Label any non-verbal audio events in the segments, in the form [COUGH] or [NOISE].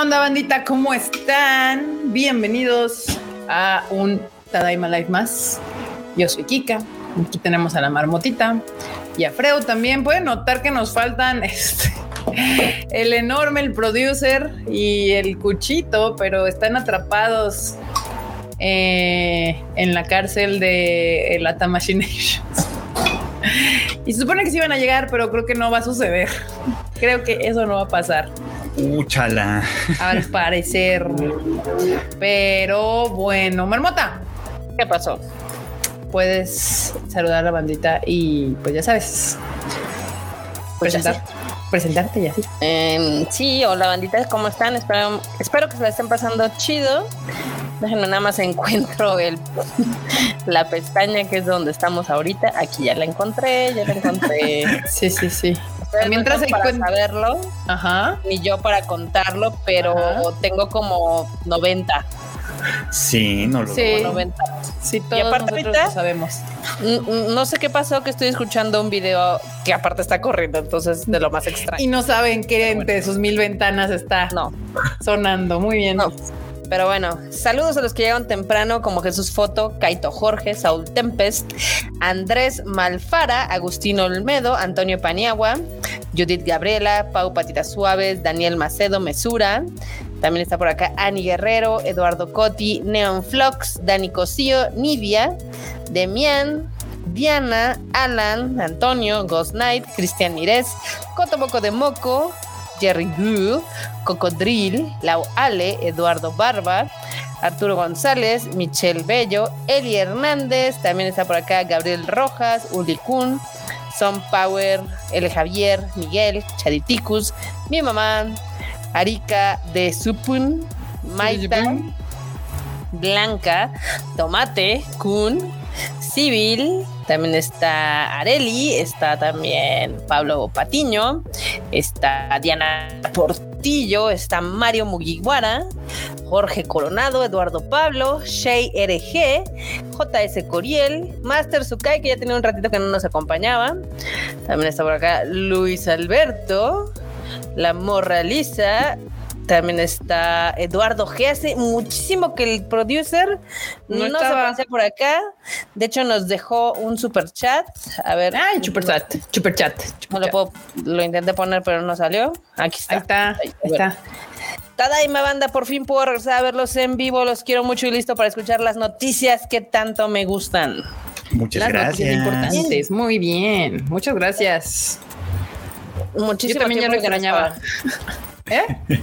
onda, bandita? ¿Cómo están? Bienvenidos a un Tadaima Live más. Yo soy Kika. Aquí tenemos a la marmotita y a Freo también. Pueden notar que nos faltan [LAUGHS] este, el enorme, el producer y el cuchito, pero están atrapados eh, en la cárcel de la Tamashinations. [LAUGHS] Y se supone que sí iban a llegar, pero creo que no va a suceder. Creo que eso no va a pasar. Úchala. Al parecer. Pero bueno, Marmota, ¿Qué pasó? puedes saludar a la bandita y pues ya sabes. Pues ya presentar, presentarte ya. Em, sí, hola bandita, ¿cómo están? Espero, espero que se la estén pasando chido. Déjenme nada más encuentro el [LAUGHS] la pestaña que es donde estamos ahorita. Aquí ya la encontré, ya la encontré. [LAUGHS] Sí, sí, sí. Ustedes Mientras no están para saberlo, Ajá. ni yo para contarlo, pero Ajá. tengo como 90. Sí, no lo Sí. 90. Sí, todos aparte nosotros ahorita- lo sabemos. No sé qué pasó, que estoy escuchando un video que aparte está corriendo, entonces de lo más extraño. Y no saben qué entre sus mil ventanas está No, sonando. Muy bien. No. Pero bueno, saludos a los que llegaron temprano, como Jesús Foto, Kaito Jorge, Saúl Tempest, Andrés Malfara, Agustín Olmedo, Antonio Paniagua, Judith Gabriela, Pau Patitas Suaves, Daniel Macedo Mesura. También está por acá Ani Guerrero, Eduardo Coti, Neon Flox, Dani Cosío, Nidia, Demian, Diana, Alan, Antonio, Ghost Knight, Cristian Mírez, Cotomoco de Moco, Jerry Gu, Cocodril, Lau Ale, Eduardo Barba, Arturo González, Michelle Bello, Eli Hernández, también está por acá Gabriel Rojas, Uli Kun, Son Power, L. Javier, Miguel, Chariticus, mi mamá, Arika de Supun, Maita, Blanca, Tomate, Kun, Civil, también está Areli, está también Pablo Patiño, está Diana Portillo, está Mario Mugiwara, Jorge Coronado, Eduardo Pablo, Shay RG, JS Coriel, Master Sukai, que ya tenía un ratito que no nos acompañaba. También está por acá Luis Alberto, La Morra Lisa. También está Eduardo G. Hace muchísimo que el producer No no, se estaba. aparece por acá. De hecho, nos dejó un super chat. A ver. Ay, super chat, super chat. No lo puedo, lo intenté poner, pero no salió. Aquí está. Ahí está, ahí está. Tadaima banda, por fin puedo regresar a verlos en vivo. Los quiero mucho y listo para escuchar las noticias que tanto me gustan. Muchas Las gracias. importantes. Muy bien. Muchas gracias. Muchísimo Yo también ya lo extrañaba. ¿Eh? [LAUGHS]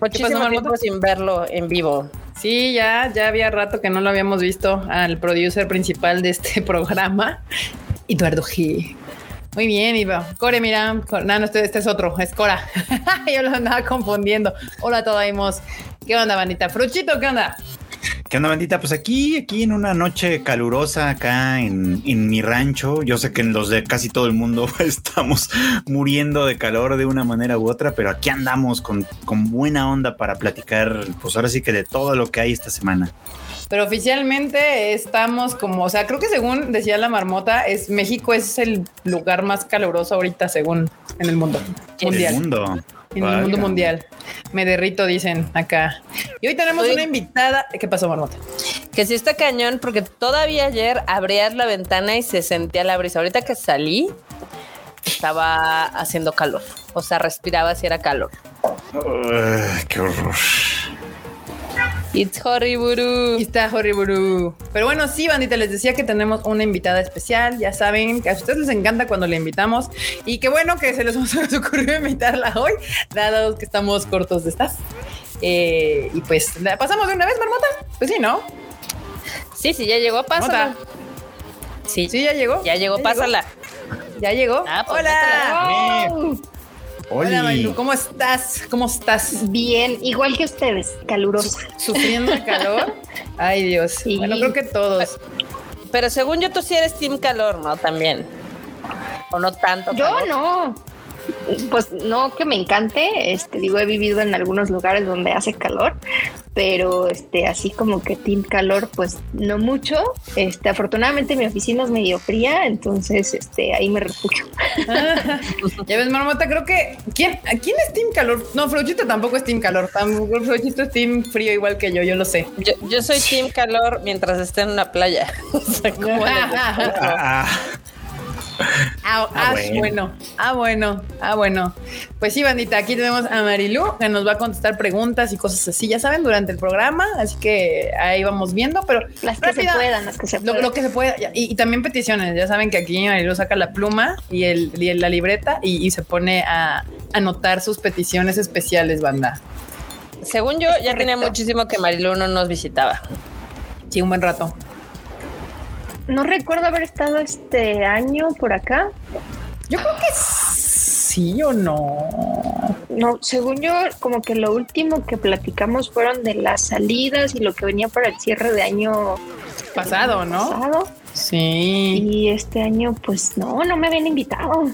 Muchísimo tiempo sin verlo en vivo. Sí, ya, ya había rato que no lo habíamos visto al producer principal de este [LAUGHS] programa, Eduardo G. Muy bien, Iba. Core, mira. No, no, este, este es otro, es Cora. [LAUGHS] Yo lo andaba confundiendo. Hola, todaimos. ¿Qué onda, bandita? Fruchito, ¿qué onda? ¿Qué onda, bandita? Pues aquí, aquí en una noche calurosa acá en, en mi rancho. Yo sé que en los de casi todo el mundo [LAUGHS] estamos muriendo de calor de una manera u otra, pero aquí andamos con, con buena onda para platicar, pues ahora sí que de todo lo que hay esta semana. Pero oficialmente estamos como, o sea, creo que según decía la marmota, es México es el lugar más caluroso ahorita, según en el mundo El mundial. mundo. En el mundo mundial. Me derrito, dicen acá. Y hoy tenemos una invitada. ¿Qué pasó, marmota? Que sí está cañón, porque todavía ayer abrías la ventana y se sentía la brisa. Ahorita que salí, estaba haciendo calor. O sea, respiraba si era calor. Ay, qué horror. It's horrible. Aquí está Horriburu. Pero bueno, sí, bandita, les decía que tenemos una invitada especial. Ya saben que a ustedes les encanta cuando le invitamos. Y qué bueno que se les [LAUGHS] ocurrió invitarla hoy, dado que estamos cortos de staff. Eh, y pues, ¿la pasamos de una vez, marmota? Pues sí, ¿no? Sí, sí, ya llegó, pásala. Sí, Sí, ya llegó. ya llegó, pásala. Ya llegó. Ah, pues, Hola. Hola, Oli. Mailu, ¿cómo estás? ¿Cómo estás? Bien, igual que ustedes, calurosa. ¿Sufriendo el calor? Ay, Dios. Sí. Bueno, creo que todos. Pero según yo, tú sí eres Team Calor, ¿no? También. O no tanto Yo calor. no. Pues no que me encante, este digo, he vivido en algunos lugares donde hace calor, pero este así como que team calor pues no mucho. Este afortunadamente mi oficina es medio fría, entonces este ahí me refugio. [LAUGHS] ya ves, Marmota, creo que ¿quién, ¿quién es team calor? No, Frochito tampoco es team calor, tampoco Frochito es team frío igual que yo, yo lo sé. Yo, yo soy team calor mientras esté en una playa. [LAUGHS] O sea, como [LAUGHS] Ah, Ah, ah, bueno. Ah, bueno. Ah, bueno. Pues sí, bandita, aquí tenemos a Marilu que nos va a contestar preguntas y cosas así, ya saben, durante el programa. Así que ahí vamos viendo, pero Las que rápida, se puedan, las que se lo, puedan. lo que se pueda. Y, y también peticiones. Ya saben que aquí Marilu saca la pluma y, el, y la libreta y, y se pone a anotar sus peticiones especiales, banda. Según yo, ya tenía muchísimo que Marilu no nos visitaba. Sí, un buen rato. No recuerdo haber estado este año por acá. Yo creo que sí o no. No, según yo, como que lo último que platicamos fueron de las salidas y lo que venía para el cierre de año Pasado, ¿no? pasado. Sí. Y este año, pues no, no me habían invitado.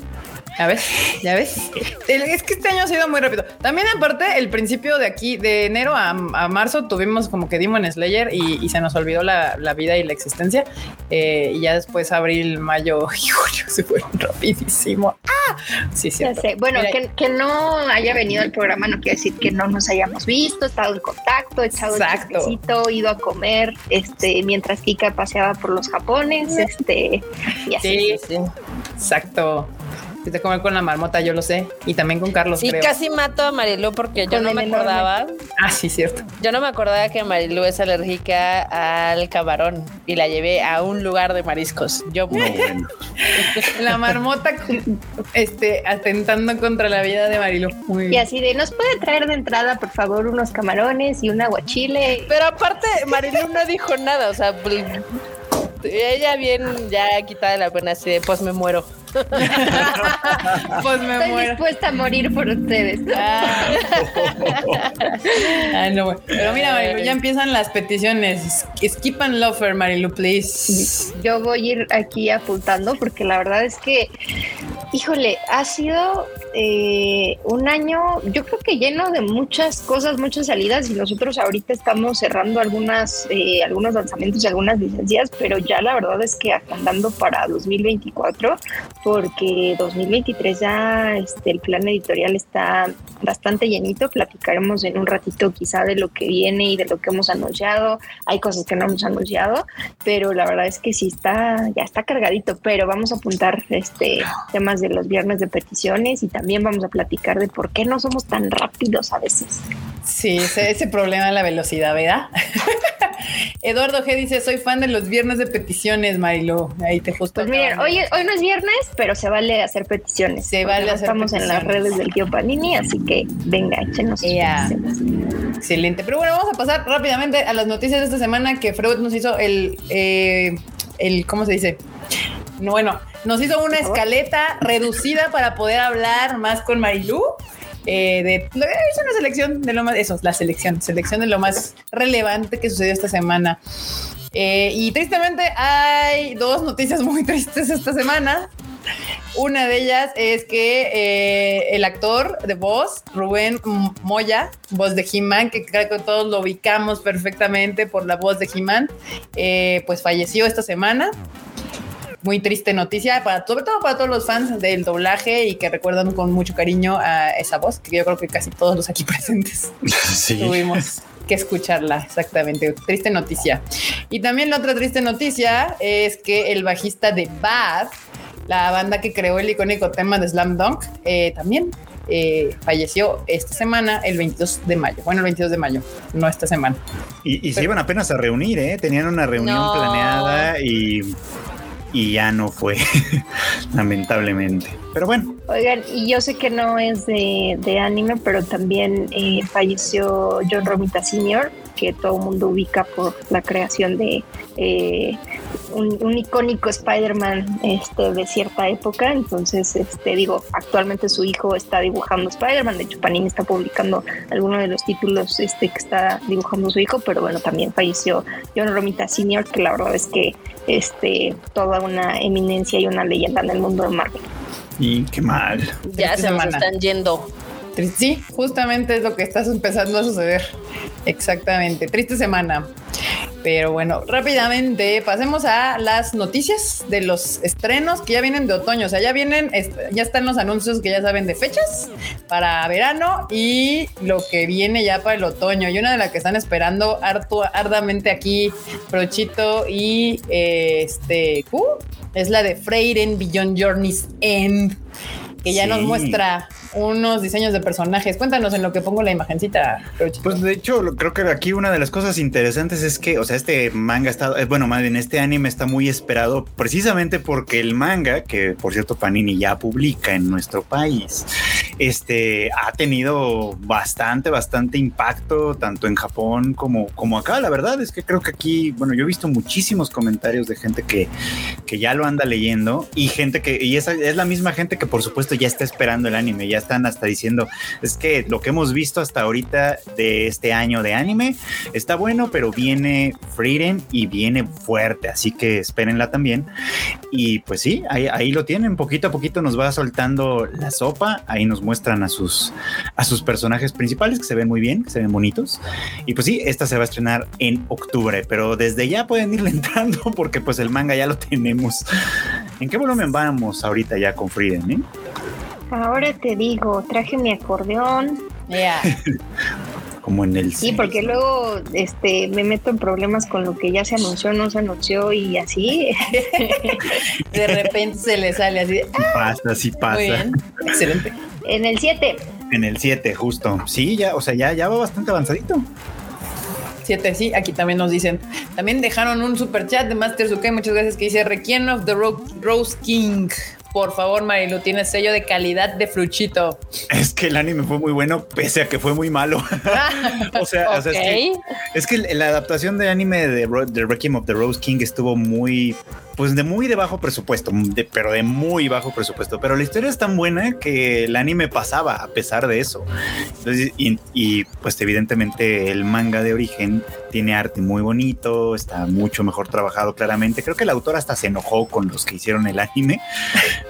Ya ves, ya ves. Es que este año ha sido muy rápido. También aparte, el principio de aquí, de enero a, a marzo, tuvimos como que Demon Slayer y, y se nos olvidó la, la vida y la existencia. Eh, y ya después abril, mayo y [LAUGHS] julio se fueron rapidísimo. Ah, sí, sí. Bueno, que, que no haya venido al programa no quiere decir que no nos hayamos visto, estado en contacto, echado el ido a comer, este, mientras Kika paseaba por los japones, este, y así. Sí, sí. Exacto. Fuiste a comer con la marmota, yo lo sé. Y también con Carlos, Sí, creo. casi mato a Marilu porque yo no me enorme. acordaba. Ah, sí, cierto. Yo no me acordaba que Marilu es alérgica al camarón y la llevé a un lugar de mariscos. Yo no, bueno. [LAUGHS] La marmota, este, atentando contra la vida de Marilu. Muy Y así de, ¿nos puede traer de entrada, por favor, unos camarones y un aguachile? Pero aparte, Marilu no dijo nada, o sea, pues, ella bien ya quitada de la pena, así de, pues me muero. [LAUGHS] Pues me Estoy muero. dispuesta a morir por ustedes. Ah. [LAUGHS] Ay, no. Pero mira, Marilu, ya empiezan las peticiones. Skip and lofer, Marilu, please. Yo voy a ir aquí apuntando porque la verdad es que, híjole, ha sido eh, un año, yo creo que lleno de muchas cosas, muchas salidas y nosotros ahorita estamos cerrando algunas, eh, algunos lanzamientos y algunas licencias, pero ya la verdad es que agendando para 2024 porque 2023 ya este, el plan editorial está bastante llenito, platicaremos en un ratito quizá de lo que viene y de lo que hemos anunciado, hay cosas que no hemos anunciado, pero la verdad es que sí está, ya está cargadito, pero vamos a apuntar este temas de los viernes de peticiones y también vamos a platicar de por qué no somos tan rápidos a veces. Sí, ese, ese problema de la velocidad, ¿verdad? [LAUGHS] Eduardo G dice: Soy fan de los viernes de peticiones, Marilu. Ahí te justo. Pues miren, hoy, hoy no es viernes, pero se vale hacer peticiones. Se vale hacer Estamos en las redes del tío Panini, así que venga, échenos peticiones. Excelente. Pero bueno, vamos a pasar rápidamente a las noticias de esta semana que Freud nos hizo el, eh, el ¿cómo se dice? No, bueno, nos hizo una escaleta reducida para poder hablar más con Marilú. eh, de es una selección de lo más, eso, la selección, selección de lo más relevante que sucedió esta semana. Eh, y tristemente hay dos noticias muy [LAUGHS] tristes esta semana. Una de ellas es que eh, el actor de voz, Rubén Moya, voz de He-Man, que creo que todos lo ubicamos perfectamente por la voz de He-Man, pues falleció esta semana. Muy triste noticia, para, sobre todo para todos los fans del doblaje y que recuerdan con mucho cariño a esa voz, que yo creo que casi todos los aquí [LAUGHS] presentes [LAUGHS] Sí. tuvimos que escucharla, exactamente. Triste noticia. Y también la otra triste noticia es que el bajista de Bad, la banda que creó el icónico tema de Slam Dunk, eh, también eh, falleció esta semana, el 22 de mayo. Bueno, el 22 de mayo, no esta semana. Y, y se iban apenas a reunir, ¿eh? Tenían una reunión No. planeada y, y ya no fue, [LAUGHS] lamentablemente. Pero bueno, Oigan, y yo sé que no es de, anime, pero también eh, falleció John Romita Sr., que todo el mundo ubica por la creación de eh, un, un icónico Spider-Man este, de cierta época. Entonces, este, digo, actualmente su hijo está dibujando Spider-Man. De hecho, Panini está publicando algunos de los títulos este, que está dibujando su hijo, pero bueno, también falleció John Romita Sr., que la verdad es que este, toda una eminencia y una leyenda en el mundo de Marvel. Y qué mal. Ya se nos están yendo. Tri- Sí, justamente es lo que está empezando a suceder. Exactamente. Triste semana. Pero bueno, rápidamente pasemos a las noticias de los estrenos que ya vienen de otoño. O sea, ya vienen, ya están los anuncios que ya saben de fechas para verano y lo que viene ya para el otoño. Y una de las que están esperando harto, ardamente aquí, Prochito y eh, este es la de Freyren Beyond Journey's End, que ya nos muestra unos diseños de personajes. Cuéntanos en lo que pongo la imagencita, Prochito. Pues de hecho, creo que aquí una de las cosas interesantes es que, o sea, este manga está, eh, bueno, más bien este anime está muy esperado precisamente porque el manga, que por cierto Panini ya publica en nuestro país, este ha tenido bastante, bastante impacto tanto en Japón como, como acá. La verdad es que creo que aquí, bueno, yo he visto muchísimos comentarios de gente que, que ya lo anda leyendo y gente que, y esa es la misma gente que por supuesto ya está esperando el anime, ya están hasta diciendo, es que lo que hemos visto hasta ahorita de este año de anime está bueno, pero viene Freedom y viene fuerte, así que espérenla también. Y pues sí, ahí, ahí lo tienen, poquito a poquito nos va soltando la sopa, ahí nos muestran a sus, a sus personajes principales que se ven muy bien, que se ven bonitos. Y pues sí, esta se va a estrenar en octubre, pero desde ya pueden irle [LAUGHS] entrando porque pues el manga ya lo tenemos. ¿En qué volumen vamos ahorita ya con Freedom? eh? Ahora te digo, traje mi acordeón. Ya. [LAUGHS] Como en el... Sí, porque luego este me meto en problemas con lo que ya se anunció, no se anunció y así. [LAUGHS] De repente se le sale así. Sí pasa, sí Muy pasa. bien. Excelente. En el 7, En el 7, justo. Sí, ya, o sea, ya, ya va bastante avanzadito. Siete, sí, aquí también nos dicen. También dejaron un super chat de Master Suke, muchas gracias, que dice Requiem of the Ro- Rose King. Por favor, Marilu, tiene sello de calidad de fruchito. Es que el anime fue muy bueno, pese a que fue muy malo. [LAUGHS] [LAUGHS] o sea, o sea, es que Ok. Es que la adaptación de anime de, de Requiem of the Rose King estuvo muy, pues de muy de bajo presupuesto, de- pero de muy bajo presupuesto. Pero la historia es tan buena que el anime pasaba a pesar de eso. Entonces, y, y, pues evidentemente el manga de origen tiene arte muy bonito, está mucho mejor trabajado claramente. Creo que el autor hasta se enojó con los que hicieron el anime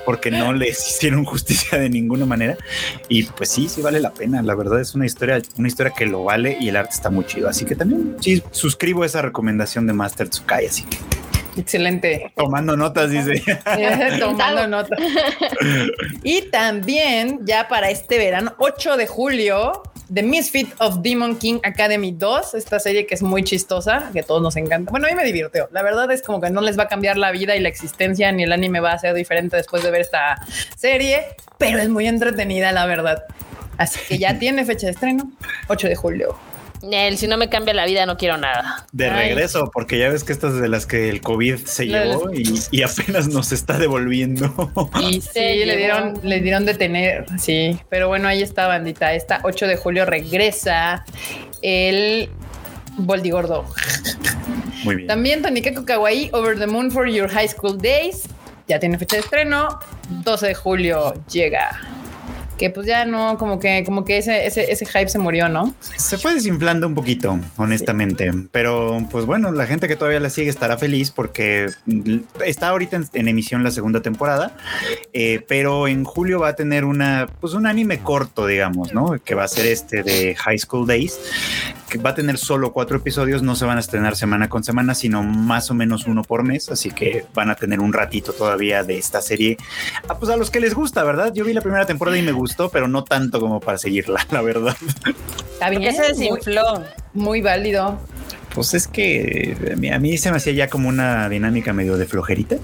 porque no les hicieron justicia de ninguna manera. Y pues sí, sí vale la pena. La verdad es una historia, una historia que lo vale y el arte está muy chido. Así que también sí suscribo esa recomendación de Master Tsukai. Así que Excelente. tomando notas, dice. [LAUGHS] Tomando nota. Y también, ya para este verano, 8 de julio, The Misfit of Demon King Academy 2, esta serie que es muy chistosa, que a todos nos encanta. Bueno, a mí me divirtió. La verdad es como que no les va a cambiar la vida y la existencia, ni el anime va a ser diferente después de ver esta serie, pero es muy entretenida, la verdad. Así que ya [LAUGHS] tiene fecha de estreno, 8 de julio. Nel, si no me cambia la vida, no quiero nada. De Ay. regreso, porque ya ves que estas de las que el COVID se llevó y, y apenas nos está devolviendo. [LAUGHS] Y sí, le dieron, le dieron de tener, sí. Pero bueno, ahí está, bandita. Esta 8 de julio regresa el Boldigordo. Muy bien. También Tonikaku Kawaii, Over the Moon for Your High School Days. Ya tiene fecha de estreno. 12 de julio llega. Que pues ya no, como que, como que ese, ese, ese hype se murió, ¿no? Se fue desinflando un poquito, honestamente. Pero, pues bueno, la gente que todavía la sigue estará feliz porque está ahorita en, en emisión la segunda temporada. eh, pero en julio va a tener una, pues un anime corto, digamos, ¿no? Que va a ser este de High School Days, que va a tener solo cuatro episodios. No se van a estrenar semana con semana, sino más o menos uno por mes. Así que van a tener un ratito todavía de esta serie. Ah, pues a los que les gusta, ¿verdad? Yo vi la primera temporada y me gustó, pero no tanto como para seguirla, [LAUGHS] la verdad. Está ¿Por bien. se desinfló? Muy, muy válido. Pues es que a mí, a mí se me hacía ya como una dinámica medio de flojerita.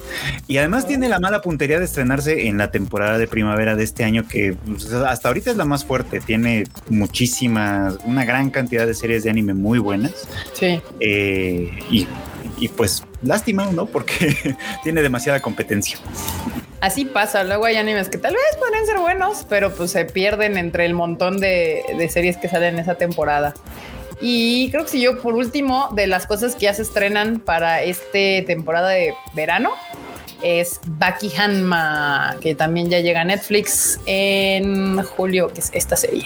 Y además tiene la mala puntería de estrenarse en la temporada de primavera de este año, que pues, hasta ahorita es la más fuerte. Tiene muchísimas, una gran cantidad de series de anime muy buenas. Sí. Eh, y, y pues lástima, ¿no? Porque [LAUGHS] tiene demasiada competencia. Así pasa, luego hay animes que tal vez podrían ser buenos, pero pues se pierden entre el montón de, de series que salen en esa temporada. Y creo que si yo por último de las cosas que ya se estrenan para esta temporada de verano es Baki Hanma, que también ya llega a Netflix en julio, que es esta serie.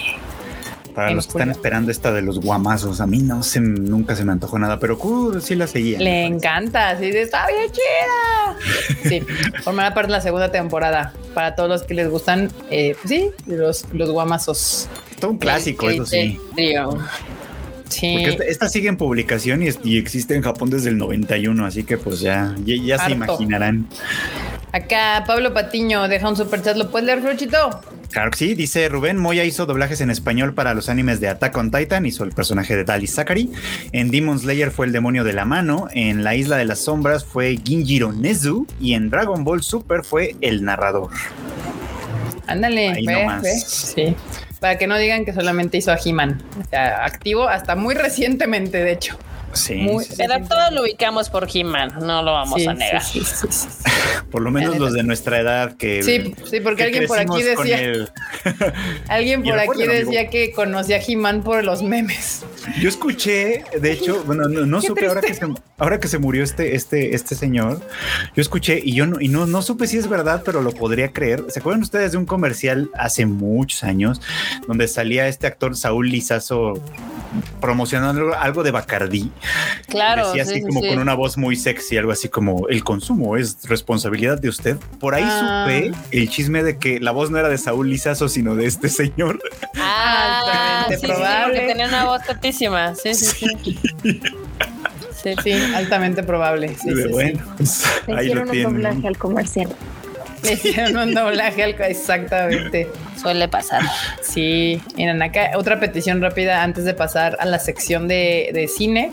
Para En los que están esperando esta de los guamazos, a mí no se, nunca se me antojó nada, pero uh, sí la seguía. Le encanta, así de está bien chida. [LAUGHS] Sí, formará parte de la segunda temporada. Para todos los que les gustan, eh, pues sí, los, los guamazos. Todo un clásico, eso sí. Trío. Sí. Porque esta, esta sigue en publicación y, existe en Japón desde el 91, así que pues ya, ya, ya se imaginarán. Acá Pablo Patiño deja un super chat. ¿Lo puedes leer, Fruchito? Claro que sí, dice Rubén Moya hizo doblajes en español para los animes de Attack on Titan, hizo el personaje de Dali Zachary. En Demon Slayer fue el demonio de la mano, en La Isla de las Sombras fue Ginjiro Nezu y en Dragon Ball Super fue el narrador. Ándale, Ahí nomás. Sí. Para que no digan que solamente hizo a He-Man. O sea, activo hasta muy recientemente, de hecho. Sí, Muy- sí, sí. Pero todos lo ubicamos por He-Man, no lo vamos Sí, a negar. sí, sí, sí, sí. [LAUGHS] por lo menos los de nuestra edad que... Sí, sí, porque que alguien por aquí decía, [LAUGHS] alguien [LAUGHS] por aquí decía que conocía a He-Man por los memes. Yo escuché, de hecho, bueno, no, supe ahora que, se, ahora que se murió este, este, este señor, yo escuché y yo no, y no, no supe si es verdad, pero lo podría creer. ¿Se acuerdan ustedes de un comercial hace muchos años donde salía este actor Saúl Lizazo promocionando algo de Bacardí? Claro, Decía sí, así sí, como sí. con una voz muy sexy, algo así como el consumo es responsabilidad de usted. Por ahí Ah. supe el chisme de que la voz no era de Saúl Lizazo, sino de este señor. Ah, Altamente sí, probable. porque tenía una voz tatísima. Sí, sí, sí. Sí, Sí, altamente probable. Sí, sí, sí. bueno, pues, Le ahí hicieron lo un doblaje tienen. al comercial. Le hicieron un doblaje al exactamente. suele pasar. Sí, miren acá otra petición rápida antes de pasar a la sección de, de cine.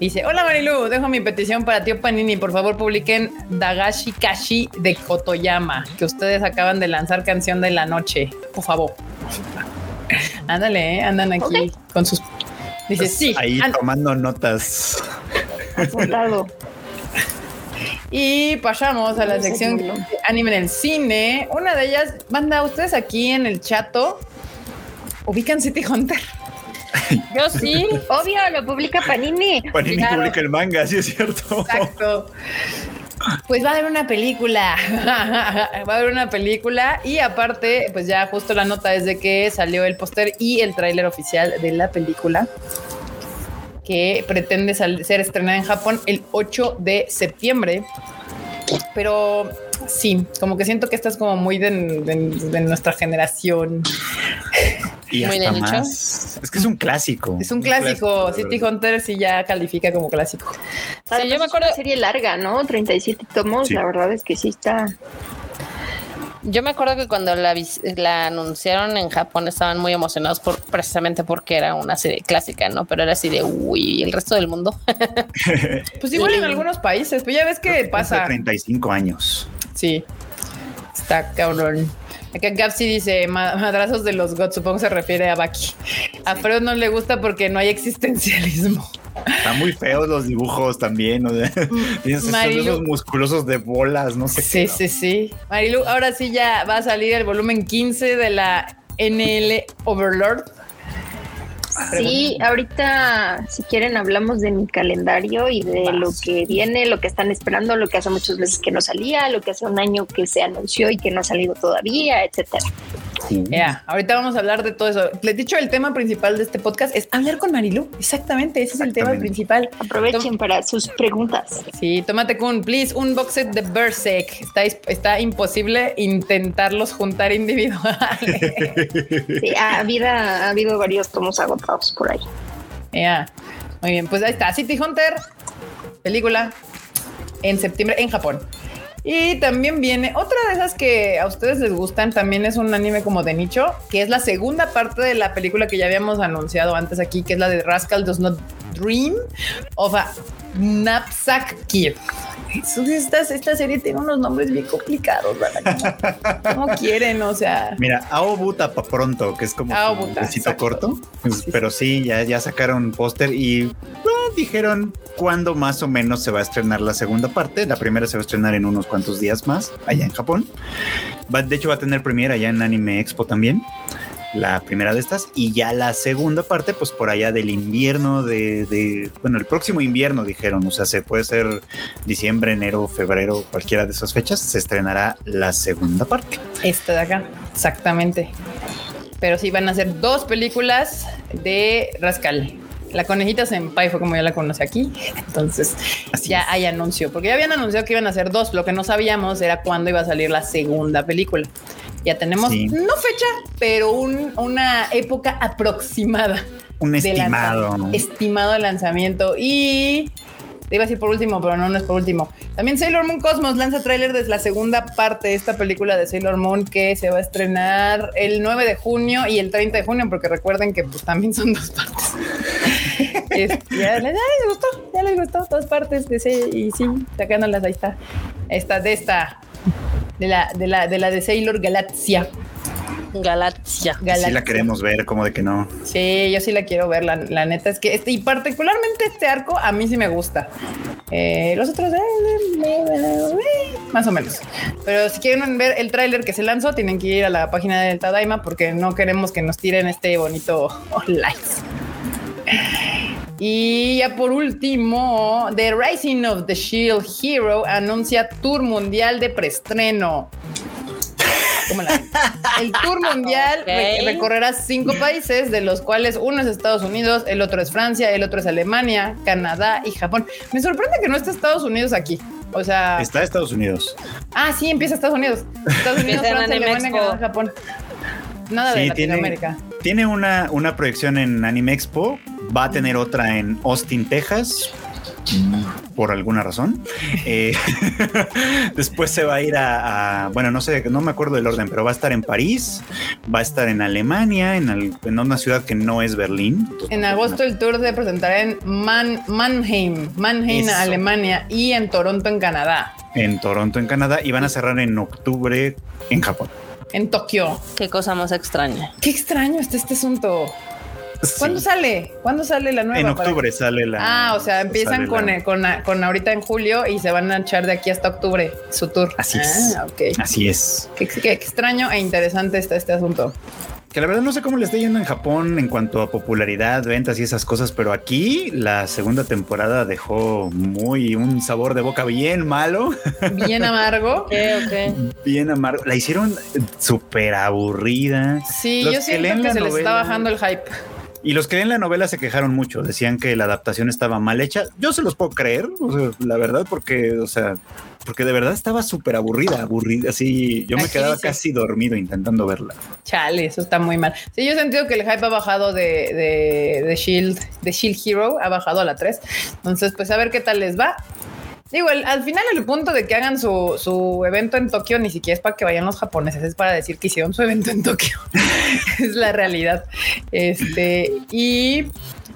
Dice, hola Marilu, dejo mi petición para tío Panini. Por favor publiquen Dagashi Kashi de Kotoyama, que ustedes acaban de lanzar canción de la noche. Por favor. [LAUGHS] Ándale, ¿eh? andan aquí con sus... Dice, sí. Pues, Ahí an- tomando notas. Apuntado. [LAUGHS] Y pasamos a la sección anime en el cine. Una de ellas, banda, ustedes aquí en el chato ubican City Hunter. [LAUGHS] Yo sí. Obvio, lo publica Panini. Panini Claro. publica el manga, sí es cierto. Exacto. Pues va a haber una película. [LAUGHS] va a haber una película. Y aparte, pues ya justo la nota es de que salió el póster y el tráiler oficial de la película. Que pretende ser estrenada en Japón el 8 de septiembre. Pero sí, como que siento que esta es como muy de, de- de nuestra generación. Y Muy de hasta nicho. más. Es que es un clásico. Es un clásico. City verdad. Hunter sí ya califica como clásico. Además, yo me es acuerdo- una serie larga, ¿no? 37 tomos. Sí. La verdad es que sí está. Yo me acuerdo que cuando la, la anunciaron en Japón estaban muy emocionados por precisamente porque era una serie clásica, ¿no? Pero era así de uy, ¿y el resto del mundo. [LAUGHS] Pues igual en algunos países, pues ya ves que pasa. 35 años. Sí, está cabrón. Acá Gapsi dice "Ma- madrazos de los gods, supongo se refiere a Baki. A Freud no le gusta porque no hay existencialismo. Están muy feos los dibujos también. O sea, tienes esos musculosos de bolas, no sé Sí, qué. sí, sí. Marilu, ahora sí ya va a salir el volumen 15 de la NL Overlord. Sí, ahorita, si quieren, hablamos de mi calendario y de Vas. lo que viene, lo que están esperando, lo que hace muchos meses que no salía, lo que hace un año que se anunció y que no ha salido todavía, etcétera. Ya, ahorita vamos a hablar de todo eso. Les he dicho, el tema principal de este podcast es hablar con Marilu. Exactamente, ese es el tema principal. Aprovechen para sus preguntas. Sí, tómate con, please, un box set de Berserk. Está, está imposible intentarlos juntar individuales. [LAUGHS] Sí, ha, habido, ha habido varios tomos agotados por ahí. Ya, muy bien, pues ahí está, City Hunter, película en septiembre en Japón. Y también viene otra de esas que a ustedes les gustan, también es un anime como de nicho, que es la segunda parte de la película que ya habíamos anunciado antes aquí, que es la de Rascal Does Not Dream of a Knapsack Kid. Esta, serie tiene unos nombres bien complicados, ¿verdad? ¿Cómo, cómo quieren? O sea, Mira, Aobuta pronto, que es como Aobuta, un besito corto. Pues, Sí, pero sí, ya, ya sacaron póster y dijeron cuándo más o menos se va a estrenar la segunda parte. La primera se va a estrenar en unos cuantos días más allá en Japón. Va- de hecho, va a tener premiere allá en Anime Expo también. La primera de estas y ya la segunda parte, pues por allá del invierno de, de- bueno, el próximo invierno dijeron, o sea, se puede ser diciembre, enero, febrero, cualquiera de esas fechas, se estrenará la segunda parte. esta de acá, exactamente. Pero sí van a ser dos películas de Rascal. La conejita Senpai fue como ya la conoce aquí. Entonces Así ya es. hay anuncio, porque ya habían anunciado que iban a hacer dos. Lo que no sabíamos era cuándo iba a salir la segunda película. Ya tenemos, Sí. no fecha, pero un- una época aproximada. Un de estimado. estimado de lanzamiento. Y te iba a decir por último, pero no, no es por último. También Sailor Moon Cosmos lanza tráiler de la segunda parte de esta película de Sailor Moon que se va a estrenar el 9 de junio y el 30 de junio, porque recuerden que pues también son dos partes. [LAUGHS] Es- ya, les, ya les gustó, ya les gustó dos partes de ese y sí, sacándolas ahí está. Esta de esta de la de la de la de Sailor Galaxia. Galaxia. Sí Galaxia. la queremos ver, como de que no. Sí, yo sí la quiero ver. La, la neta es que este, y particularmente este arco a mí sí me gusta. Eh, los otros, eh, eh, eh, más o menos. Pero si quieren ver el tráiler que se lanzó, tienen que ir a la página del Tadaima porque no queremos que nos tiren este bonito [LAUGHS] like. Y ya por último, The Rising of the Shield Hero anuncia tour mundial de preestreno. ¿Cómo la? El tour mundial recorrerá cinco países, de los cuales uno es Estados Unidos, el otro es Francia, el otro es Alemania, Canadá y Japón. Me sorprende que no esté Estados Unidos aquí. O sea, Está Estados Unidos. ah, sí, empieza Estados Unidos. Estados Unidos, Francia, Alemania, Expo. Canadá, Japón. Nada de Sí, tiene, Latinoamérica. tiene una, una proyección en Anime Expo. Va a tener otra en Austin, Texas. Por alguna razón. Eh, [LAUGHS] después se va a ir a, a- Bueno, no sé, no me acuerdo del orden, pero va a estar en París, va a estar en Alemania, en, al- en una ciudad que no es Berlín. Entonces, En agosto el tour se presentará en Man- Mannheim, Mannheim, Eso. Alemania y en Toronto, en Canadá, En Toronto, en Canadá, y van a cerrar en octubre en Japón. en Tokio. Qué cosa más extraña. Qué extraño está este asunto. ¿Cuándo Sí. sale? ¿Cuándo sale la nueva? En para- octubre sale la. Ah, o sea, empiezan con, la- eh, con, con ahorita en julio y se van a echar de aquí hasta octubre su tour. Así es. Ah, ok. Así es. Qué, qué extraño e interesante está este asunto. Que la verdad no sé cómo le está yendo en Japón en cuanto a popularidad, ventas y esas cosas, pero aquí la segunda temporada dejó muy un sabor de boca bien malo, Bien amargo. [LAUGHS] Bien amargo. La hicieron súper aburrida. Sí, Los yo que siento que la se les está bajando el hype. Y los que leen la novela se quejaron mucho, decían que la adaptación estaba mal hecha. Yo se los puedo creer, o sea, la verdad, porque, o sea, porque de verdad estaba súper aburrida, aburrida. Así yo me quedaba dice- casi dormido intentando verla. Chale, eso está muy mal. Sí, yo he sentido que el hype ha bajado de, de, de Shield, de Shield Hero, ha bajado a la 3. Entonces, pues a ver qué tal les va. Digo, el- al final el punto de que hagan su, su evento en Tokio ni siquiera es para que vayan los japoneses, es para decir que hicieron su evento en Tokio. [LAUGHS] es la realidad. Este, y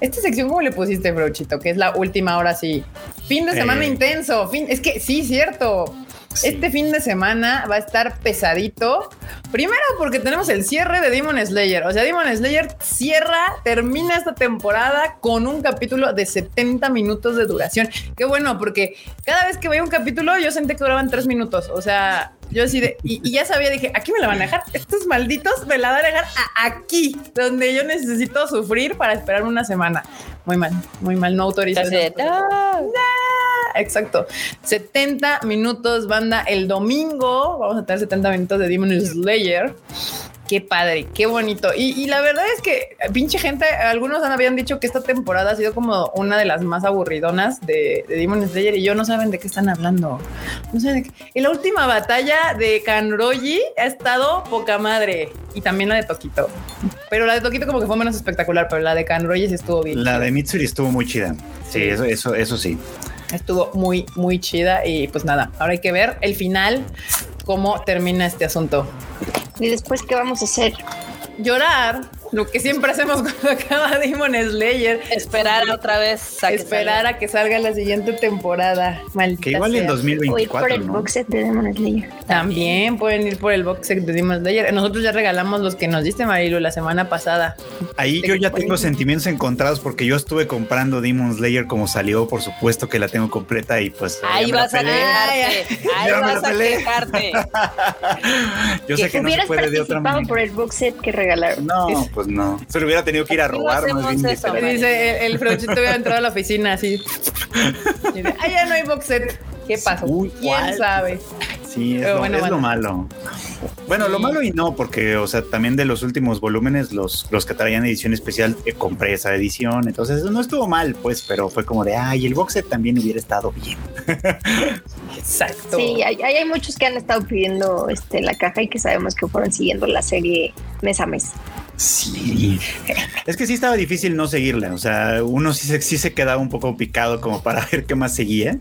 esta sección, ¿cómo le pusiste, Brochito? Que es la última hora, sí. Fin de semana Eh. intenso. Fin, es que sí, cierto. Este fin de semana va a estar pesadito. Primero porque tenemos el cierre de Demon Slayer. O sea, Demon Slayer cierra, termina esta temporada con un capítulo de 70 minutos de duración. Qué bueno, porque cada vez que veía un capítulo yo sentí que duraban tres minutos. O sea, yo así de... Y, y ya sabía, dije, aquí me la van a dejar. Estos malditos me la van a dejar a- aquí, donde yo necesito sufrir para esperar una semana. Muy mal, muy mal. No. "Ah". Exacto. 70 minutos, banda. El domingo vamos a tener 70 minutos de Demon Slayer. Qué padre, qué bonito. Y, y la verdad es que pinche gente, algunos habían dicho que esta temporada ha sido como una de las más aburridonas de, de Demon Slayer y yo no saben de qué están hablando. No saben de qué. Y la última batalla de Kanroji ha estado poca madre y también la de Toquito. Pero la de Toquito como que fue menos espectacular, pero la de Kanroji sí estuvo bien. La de Mitsuri estuvo muy chida. Sí, eso, eso, eso sí. Estuvo muy, muy chida y pues nada, ahora hay que ver el final, cómo termina este asunto. Y después, ¿qué vamos a hacer? Llorar, lo que siempre hacemos [LAUGHS] cuando acaba Demon Slayer. Esperar otra vez a que Esperar a que salga la siguiente temporada. Maldita Que igual en sea. O ir por 2024, el ¿no? box set de Demon Slayer. También pueden ir por el box set de Demon Slayer. Nosotros ya regalamos los que nos diste, Marilu, la semana pasada. Ahí yo ya tengo sentimientos encontrados porque yo estuve comprando Demon Slayer como salió, por supuesto que la tengo completa y pues Ahí vas a quejarte. [LAUGHS] Ahí vas a quejarte. [LAUGHS] Yo sé que no se puede de otra manera. por el box set que regalaron. No, pues no. Se lo hubiera tenido que ir a no robar. más hacemos bien, eso, literal. Dice el, el Frochito hubiera entrado a la oficina así. [LAUGHS] Dice, ah, ya no hay box set. ¿Qué pasó? Uy, ¿Quién ¿cuál? sabe? Sí, es, lo, bueno, es lo bueno. malo. Bueno, lo malo y no, porque, o sea, también de los últimos volúmenes, los, los que traían edición especial, eh, compré esa edición. Entonces, no estuvo mal, pues, pero fue como de, ay, el box set también hubiera estado bien. [LAUGHS] Exacto. Sí, hay, hay hay muchos que han estado pidiendo este, la caja y que sabemos que fueron siguiendo la serie mes a mes. Sí. Es que sí estaba difícil no seguirla. O sea, uno sí se, sí se quedaba un poco picado como para [LAUGHS] ver qué más seguía.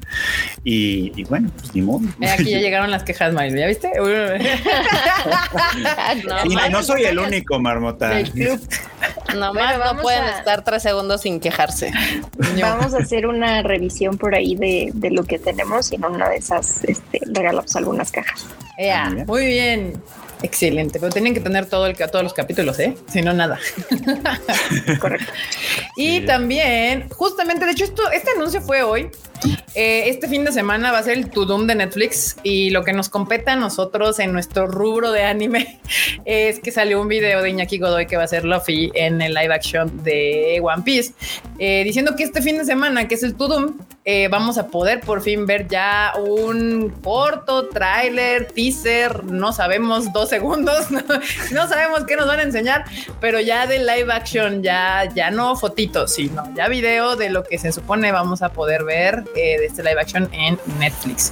Y, y bueno, pues ni modo. Eh, aquí ya llegaron las quejas, Mario. ¿Ya viste? [LAUGHS] No, Y no soy el único, Marmota. [LAUGHS] Nomás Bueno, no pueden a- estar tres segundos sin quejarse. Vamos a hacer una revisión por ahí de, de lo que tenemos y en una de esas este, regalamos algunas cajas. Bien. muy bien. Excelente, pero tienen que tener todo el, todos los capítulos, ¿eh? Si no, nada. [LAUGHS] Correcto. Y Sí. también, justamente, de hecho, esto, este anuncio fue hoy. Eh, este fin de semana va a ser el To Doom de Netflix y lo que nos compete a nosotros en nuestro rubro de anime [LAUGHS] es que salió un video de Iñaki Godoy que va a ser Luffy en el live action de One Piece, eh, diciendo que este fin de semana, que es el To Doom, eh, vamos a poder por fin ver ya un corto, tráiler, teaser, no sabemos [LAUGHS] dos segundos, no, [LAUGHS] no sabemos qué nos van a enseñar, pero ya de live action, ya, ya no fotitos, sino ya video de lo que se supone vamos a poder ver eh, de este live action en Netflix.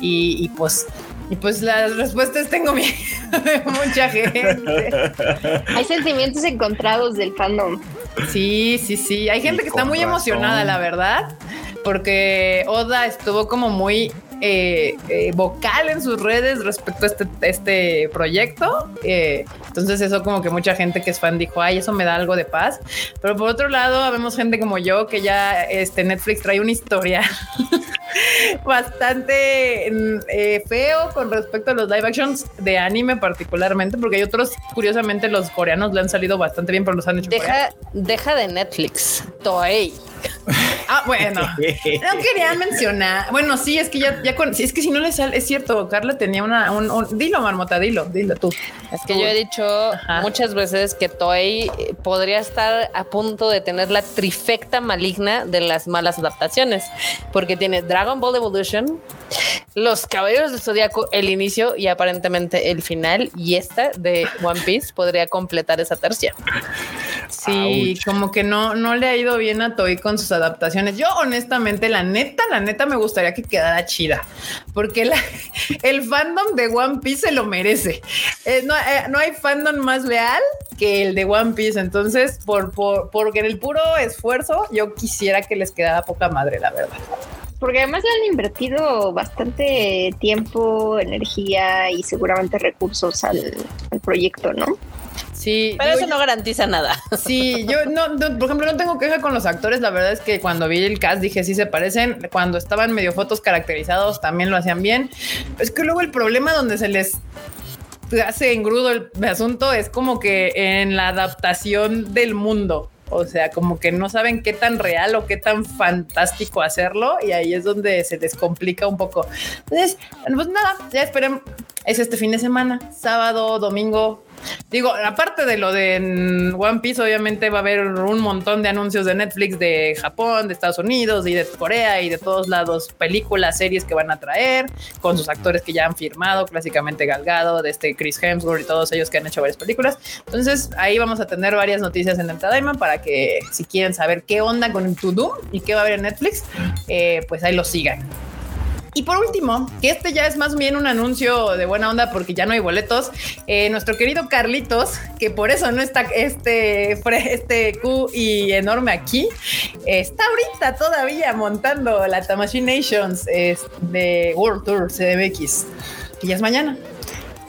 Y, y pues, y pues las respuestas tengo miedo [LAUGHS] de mucha gente. Hay sentimientos encontrados del fandom. Sí, sí, sí. Hay gente Y que está muy razón. emocionada, la verdad, porque Oda estuvo como muy eh, eh, vocal en sus redes respecto a este, este proyecto. Eh, entonces eso como que mucha gente que es fan dijo, ay, eso me da algo de paz. Pero por otro lado, vemos gente como yo que ya este Netflix trae una historia [LAUGHS] bastante mm, feo con respecto a los live actions de anime particularmente, porque hay otros, curiosamente los coreanos le han salido bastante bien, pero los han hecho. Deja, deja de Netflix. Toei. [LAUGHS] Ah, bueno. No quería mencionar. Bueno, sí, es que ya, ya con, es que si no le sale, es cierto, Carla tenía una, un, un- dilo, Marmota, dilo, dilo tú. Es que yo he dicho Ajá. muchas veces que eh, podría estar a punto de tener la trifecta maligna de las malas adaptaciones, porque tiene Dragon Ball Evolution, Los Caballeros del Zodiaco, el inicio y aparentemente el final, y esta de One Piece podría completar esa tercia. Sí, Ouch. como que no, no le ha ido bien a Toy con sus adaptaciones. Yo, honestamente, la neta, la neta me gustaría que quedara chida, porque la- [LAUGHS] el fandom de One Piece se lo merece. Eh, no, eh, no hay fandom más leal que el de One Piece. Entonces, por, por, porque en el puro esfuerzo, yo quisiera que les quedara poca madre, la verdad. Porque además le han invertido bastante tiempo, energía y seguramente recursos al, al proyecto, ¿no? Sí, Pero eso no garantiza nada. [LAUGHS] Sí, yo no, no, por ejemplo, no tengo queja con los actores. La verdad es que cuando vi el cast dije sí se parecen. Cuando estaban medio fotos caracterizados también lo hacían bien. Es que luego el problema donde se les hace engrudo el asunto es como que en la adaptación del mundo. O sea, como que no saben qué tan real o qué tan fantástico hacerlo y ahí es donde se les complica un poco. Entonces, pues nada, ya esperen. Es este fin de semana, sábado, domingo. Digo, aparte de lo de One Piece, obviamente va a haber un montón de anuncios de Netflix de Japón, de Estados Unidos y de Corea y de todos lados, películas, series que van a traer con sus actores que ya han firmado, clásicamente Galgado, de este Chris Hemsworth y todos ellos que han hecho varias películas. Entonces ahí vamos a tener varias noticias en el Tadaima para que si quieren saber qué onda con el To Do y qué va a haber en Netflix, eh, pues ahí lo sigan. Y por último, que este ya es más bien un anuncio de buena onda porque ya no hay boletos. eh, nuestro querido Carlitos, que por eso no está este, este Q y enorme aquí, está ahorita todavía montando la Tamashii Nations es, de World Tour CDMX, que ya es mañana.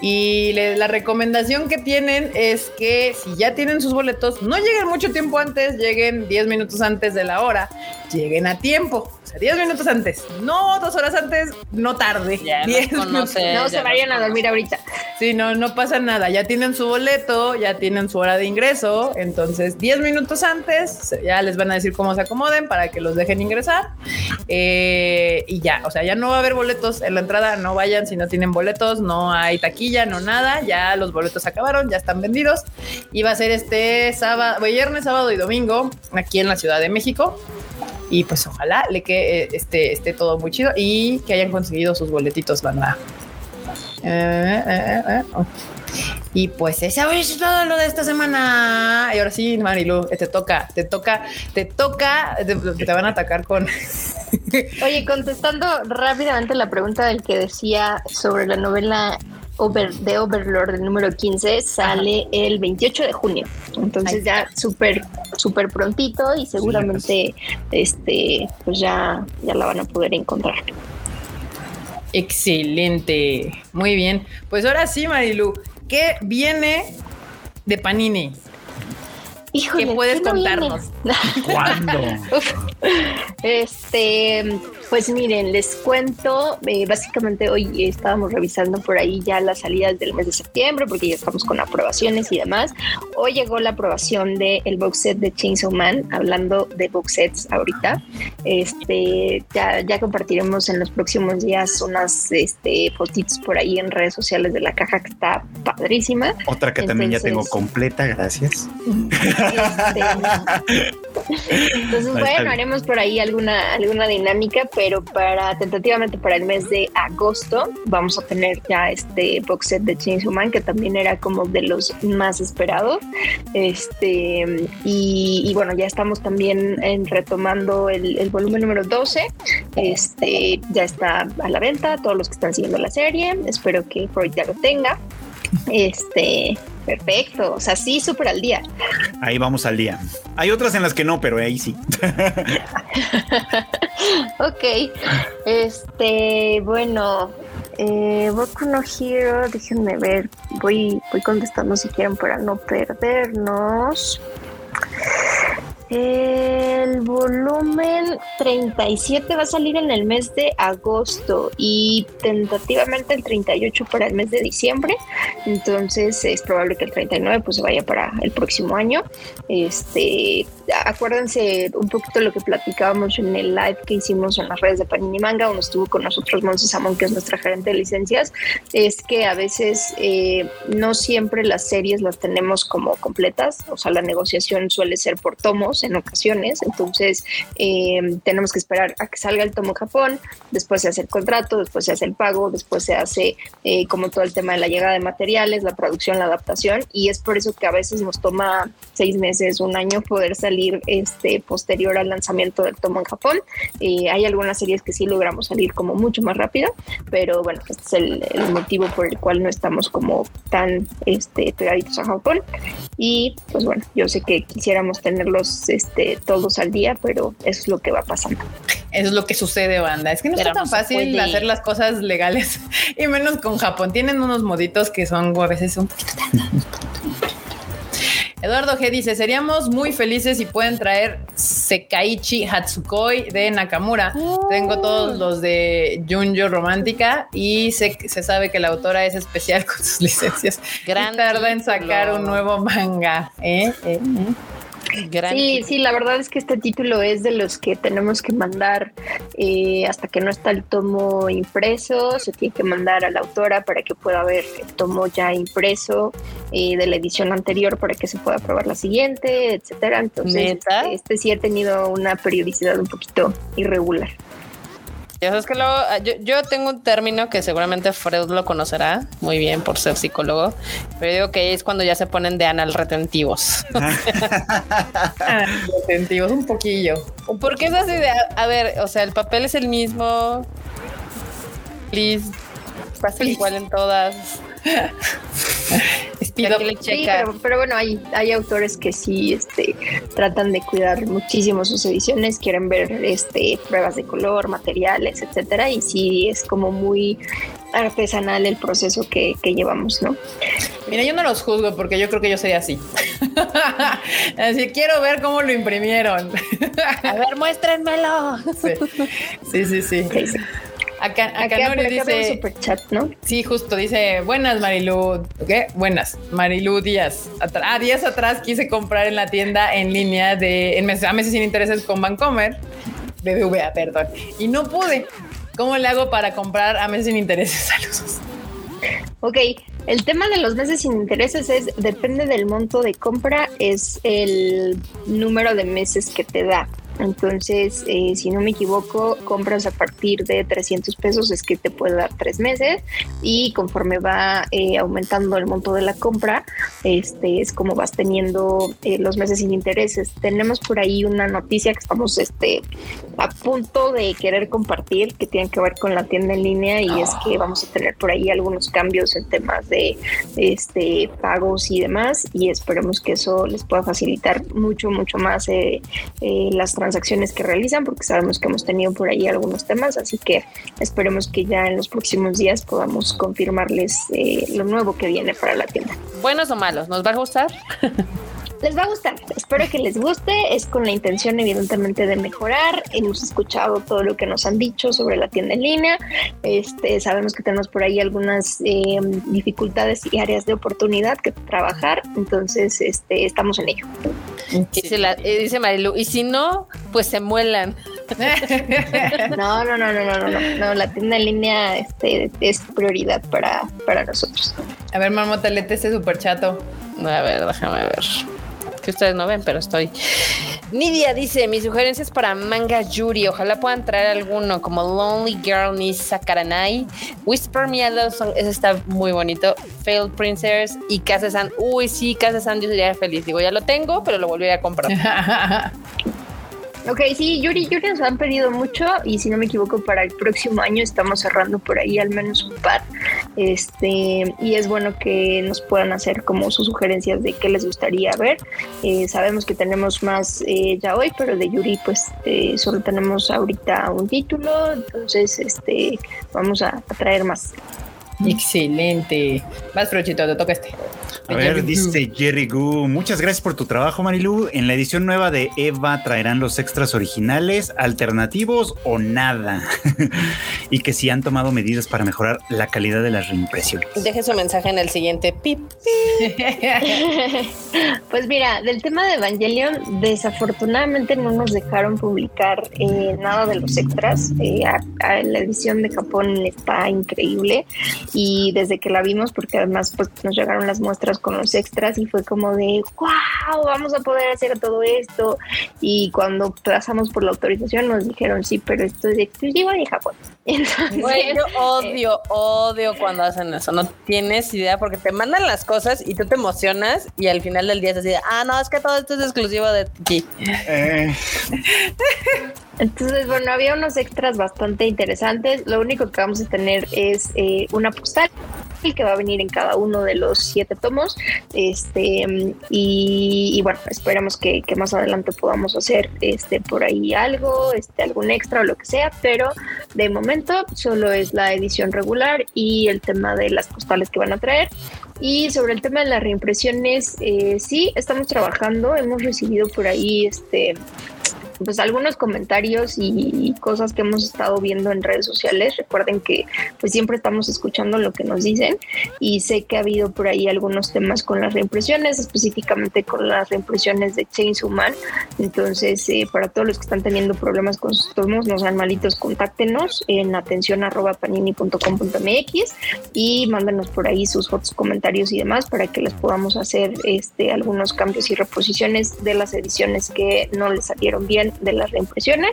Y la recomendación que tienen es que si ya tienen sus boletos, no lleguen mucho tiempo antes, lleguen 10 minutos antes de la hora, lleguen a tiempo, o sea, 10 minutos antes, no dos horas antes, no tarde. Ya nos 10 conoce. minutos. no ya se vayan a nos dormir ahorita. Sí, no, no pasa nada. Ya tienen su boleto, ya tienen su hora de ingreso. Entonces, 10 minutos antes, ya les van a decir cómo se acomoden para que los dejen ingresar. Eh, y ya, o sea, ya no va a haber boletos en la entrada. No vayan si no tienen boletos, no hay taquilla, no nada. Ya los boletos acabaron, ya están vendidos. Y va a ser este sábado, viernes, sábado y domingo aquí en la Ciudad de México. Y pues ojalá le que esté, esté todo muy chido y que hayan conseguido sus boletitos, banda. Eh, eh, eh, oh. Y pues eso es todo lo de esta semana. Y ahora sí, Marilu, te toca, te toca, te toca, te, te van a atacar con. [LAUGHS] Oye, contestando rápidamente la pregunta del que decía sobre la novela Over, de Overlord, el número 15, sale el 28 de junio. Entonces ya súper, súper prontito y seguramente este, pues ya, ya la van a poder encontrar. Excelente. Muy bien. Pues ahora sí, Marilu, ¿qué viene de Panini? Híjole, ¿Qué puedes no viene? contarnos? [LAUGHS] ¿Cuándo? Uf. Este, pues miren, les cuento, eh, básicamente hoy estábamos revisando por ahí ya las salidas del mes de septiembre, porque ya estamos con aprobaciones y demás. Hoy llegó la aprobación del el box set de Chainsaw Man, hablando de box sets ahorita. Este, ya, ya compartiremos en los próximos días unas este, fotitos por ahí en redes sociales de la caja que está padrísima. Otra que también ya tengo completa, gracias. Este, entonces, bueno, haremos por ahí alguna, alguna dinámica, pero para tentativamente para el mes de agosto vamos a tener ya este box set de Chainsaw Man, que también era como de los más esperados. Este, y, y bueno, ya estamos también en retomando el, el volumen número 12. Este, ya está a la venta, todos los que están siguiendo la serie. Espero que Freud ya lo tenga. Este, perfecto. O sea, sí, súper al día. Ahí vamos al día. Hay otras en las que no, pero ahí sí. [LAUGHS] Ok, este, bueno, eh, Boku no Hero, déjenme ver, voy, voy contestando si quieren para no perdernos. El volumen 37 va a salir en el mes de agosto y tentativamente el 38 para el mes de diciembre. Entonces es probable que el 39 pues vaya para el próximo año. Este, acuérdense un poquito lo que platicábamos en el live que hicimos en las redes de Panini Manga, donde estuvo con nosotros Monse Samón, que es nuestra gerente de licencias, es que a veces eh, no siempre las series las tenemos como completas, o sea, la negociación suele ser por tomos en ocasiones, entonces eh, tenemos que esperar a que salga el tomo Japón, después se hace el contrato, después se hace el pago, después se hace eh, como todo el tema de la llegada de materiales, la producción, la adaptación, y es por eso que a veces nos toma seis meses, un año poder salir este posterior al lanzamiento del tomo en Japón. Eh, hay algunas series que sí logramos salir como mucho más rápido, pero bueno, este es el, el motivo por el cual no estamos como tan este, pegaditos a Japón. Y pues bueno, yo sé que quisiéramos tenerlos este, todos al día, pero eso es lo que va pasando. Eso es lo que sucede, banda. Es que no Pero está tan no fácil puede. hacer las cosas legales [LAUGHS] y menos con Japón. Tienen unos moditos que son a veces un poquito Eduardo G dice: Seríamos muy felices si pueden traer Sekaichi Hatsukoi de Nakamura. Tengo todos los de Junjo Romántica y se, se sabe que la autora es especial [LAUGHS] con sus licencias. Gran Y tarda en sacar un nuevo manga. ¿eh? ¿eh? ¿eh? Gran Sí, sí, la verdad es que este título es de los que tenemos que mandar eh, hasta que no está el tomo impreso, se tiene que mandar a la autora para que pueda ver el tomo ya impreso eh, de la edición anterior para que se pueda probar la siguiente, etcétera. Entonces, este, este sí ha tenido una periodicidad un poquito irregular. Ya sabes que luego, ah, yo, yo tengo un término que seguramente Fred lo conocerá muy bien por ser psicólogo, pero digo que es cuando ya se ponen de anal retentivos. [LAUGHS] Retentivos, un poquillo. Porque es así de, a, ver, o sea, el papel es el mismo. Please, pasa igual en todas. [LAUGHS] Le Sí, pero, pero bueno, hay, hay autores que sí este, tratan de cuidar muchísimo sus ediciones, quieren ver este, pruebas de color, materiales, etcétera, y sí es como muy artesanal el proceso que, que llevamos, ¿no? Mira, yo no los juzgo porque yo creo que yo sería así. [LAUGHS] así quiero ver cómo lo imprimieron. A ver, muéstrenmelo. [LAUGHS] sí, sí, sí. sí. Sí, sí. Acá, acá, Acá, dice, super chat, ¿no? sí, justo dice, buenas Marilu, ¿qué? Buenas, Marilu Díaz. Atra- ah, días atrás quise comprar en la tienda en línea de, en meses, a meses sin intereses con Vancomer, BBVA, perdón, y no pude. ¿Cómo le hago para comprar a meses sin intereses? [LAUGHS] Saludos. Ok, el tema de los meses sin intereses es, depende del monto de compra, es el número de meses que te da. Entonces, eh, si no me equivoco, compras a partir de 300 pesos, es que te puede dar tres meses y conforme va eh, aumentando el monto de la compra, este es como vas teniendo eh, los meses sin intereses. Tenemos por ahí una noticia que estamos este, a punto de querer compartir que tiene que ver con la tienda en línea y es que vamos a tener por ahí algunos cambios en temas de este, pagos y demás y esperemos que eso les pueda facilitar mucho, mucho más las transacciones que realizan, porque sabemos que hemos tenido por ahí algunos temas, así que esperemos que ya en los próximos días podamos confirmarles eh, lo nuevo que viene para la tienda. ¿Buenos o malos? ¿Nos va a gustar? [LAUGHS] les va a gustar. Espero que les guste. Es con la intención, evidentemente, de mejorar. Hemos escuchado todo lo que nos han dicho sobre la tienda en línea. Este, sabemos que tenemos por ahí algunas eh, dificultades y áreas de oportunidad que trabajar. Entonces, este, estamos en ello. Dice, la, eh, dice Marilu, y si no, pues se muelan. [LAUGHS] No, no, no, no, no, no, no, la tienda en línea este, es prioridad para, para nosotros. A ver, Marmota, lete ese super chato. A ver, déjame ver que ustedes no ven, pero estoy. Nidia dice: Mi sugerencia es para manga Yuri. Ojalá puedan traer alguno como Lonely Girl ni Sakaranai. Whisper Me a Love Song. Ese está muy bonito. Failed Princess y Kase-san. Uy, sí, Kase-san, yo sería feliz. Digo, ya lo tengo, pero lo volveré a comprar. [LAUGHS] Ok, sí, Yuri, Yuri nos han pedido mucho y si no me equivoco para el próximo año estamos cerrando por ahí al menos un par. Este, y es bueno que nos puedan hacer como sus sugerencias de qué les gustaría ver. Eh, sabemos que tenemos más eh, ya hoy, pero de Yuri pues eh, solo tenemos ahorita un título, entonces este, vamos a, a traer más. Excelente. Más Frochito, te toca este. A ver, dice Jerry Gu. Muchas gracias por tu trabajo, Marilu. En la edición nueva de Eva traerán los extras originales, alternativos o nada. [LAUGHS] y que si han tomado medidas para mejorar la calidad de las reimpresiones. Deje su mensaje en el siguiente pip. [LAUGHS] pues mira, del tema de Evangelion, desafortunadamente no nos dejaron publicar eh, nada de los extras. Eh, la edición de Japón está increíble y desde que la vimos, porque además pues, nos llegaron las muestras con los extras y fue como de, wow, vamos a poder hacer todo esto. Y cuando pasamos por la autorización nos dijeron, sí, pero esto es exclusivo de Japón. [LAUGHS] Entonces, yo odio, odio cuando hacen eso. No tienes idea porque te mandan las cosas y tú te emocionas y al final del día es así, ah, no, es que todo esto es exclusivo de ti. Eh. [LAUGHS] Entonces, bueno, había unos extras bastante interesantes. Lo único que vamos a tener es eh, una postal que va a venir en cada uno de los siete tomos. Este, y, bueno, esperamos que, más adelante podamos hacer este, por ahí algo, este, algún extra o lo que sea, pero de momento solo es la edición regular y el tema de las postales que van a traer. Y sobre el tema de las reimpresiones, eh, sí, estamos trabajando, hemos recibido por ahí este pues algunos comentarios y cosas que hemos estado viendo en redes sociales. Recuerden que pues siempre estamos escuchando lo que nos dicen y sé que ha habido por ahí algunos temas con las reimpresiones, específicamente con las reimpresiones de Chainsaw Man. Entonces, eh, para todos los que están teniendo problemas con sus tomos, no sean malitos, contáctenos en atención arroba panini.com.mx y mándenos por ahí sus fotos, comentarios y demás para que les podamos hacer este algunos cambios y reposiciones de las ediciones que no les salieron bien de las reimpresiones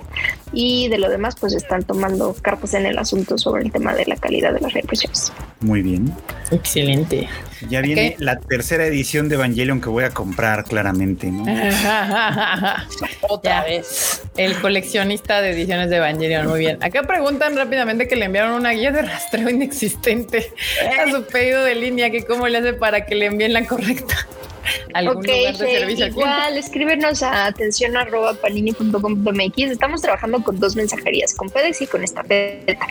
y de lo demás pues están tomando cartas en el asunto sobre el tema de la calidad de las reimpresiones. Muy bien. Excelente. Ya viene la tercera edición de Evangelion que voy a comprar claramente, ¿no? [LAUGHS] Otra vez. El coleccionista de ediciones de Evangelion, muy bien. Acá preguntan rápidamente que le enviaron una guía de rastreo inexistente a su pedido de línea, que cómo le hace para que le envíen la correcta ok, igual escríbenos a atención arroba panini.com.mx. Estamos trabajando con dos mensajerías, con FedEx y con esta estafeta.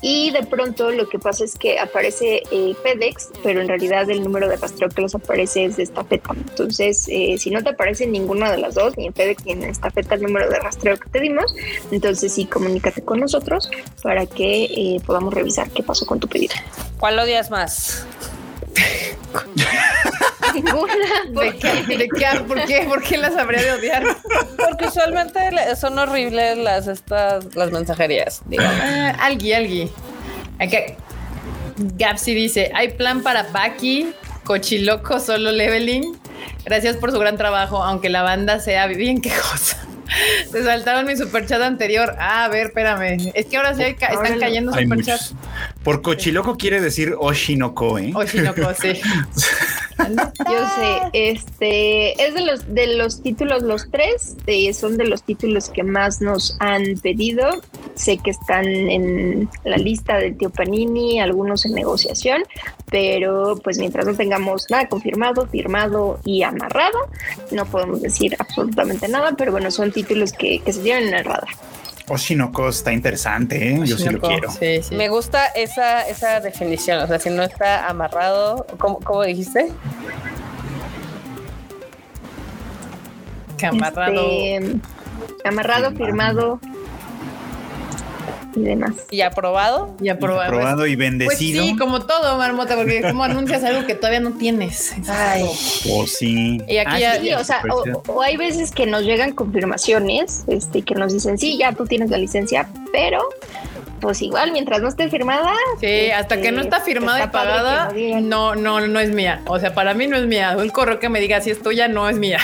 Y de pronto lo que pasa es que aparece eh, FedEx, pero en realidad el número de rastreo que les aparece es de estafeta. Entonces, eh, si no te aparece ninguna de las dos, ni en FedEx ni en estafeta el número de rastreo que te dimos, entonces sí, comunícate con nosotros para que eh, podamos revisar qué pasó con tu pedido. ¿Cuál odias más? [LAUGHS] [LAUGHS] ¿De qué? ¿Por qué? ¿Por qué las habría de odiar? Porque usualmente son horribles las estas las mensajerías. Ah, algui, algui. Gapsi dice: hay plan para Baki, Cochiloco, solo leveling. Gracias por su gran trabajo, aunque la banda sea bien quejosa. [LAUGHS] Te saltaron mi superchat anterior. Ah, a ver, espérame. Es que ahora sí hay ca- están cayendo superchats. Por cochiloco quiere decir Oshinoko, ¿eh? Oshinoko, sí. [LAUGHS] [LAUGHS] Yo sé, este es de los de los títulos, los tres eh, son de los títulos que más nos han pedido. Sé que están en la lista del tío Panini, algunos en negociación, pero pues mientras no tengamos nada confirmado, firmado y amarrado, no podemos decir absolutamente nada. Pero bueno, son títulos que, que se tienen en el radar. Oshinoko está interesante, ¿eh? Yo sí lo Oshinoko, quiero. Sí, sí. Me gusta esa, esa definición. O sea, si no está amarrado, ¿cómo, cómo dijiste? Que amarrado. Este, amarrado, firmado y demás. ¿Y aprobado? y aprobado. Aprobado y Pues bendecido. sí, como todo, Marmota, porque como anuncias algo que todavía no tienes. Ay. O sí. Y aquí ya- Sí, o sea, Pues o, o hay veces que nos llegan confirmaciones, este, que nos dicen, sí, ya tú tienes la licencia, pero pues igual, mientras no esté firmada. Sí, hasta que no está este, firmada y está pagada, no, no, no es mía. O sea, para mí no es mía. Un correo que me diga si es tuya no es mía.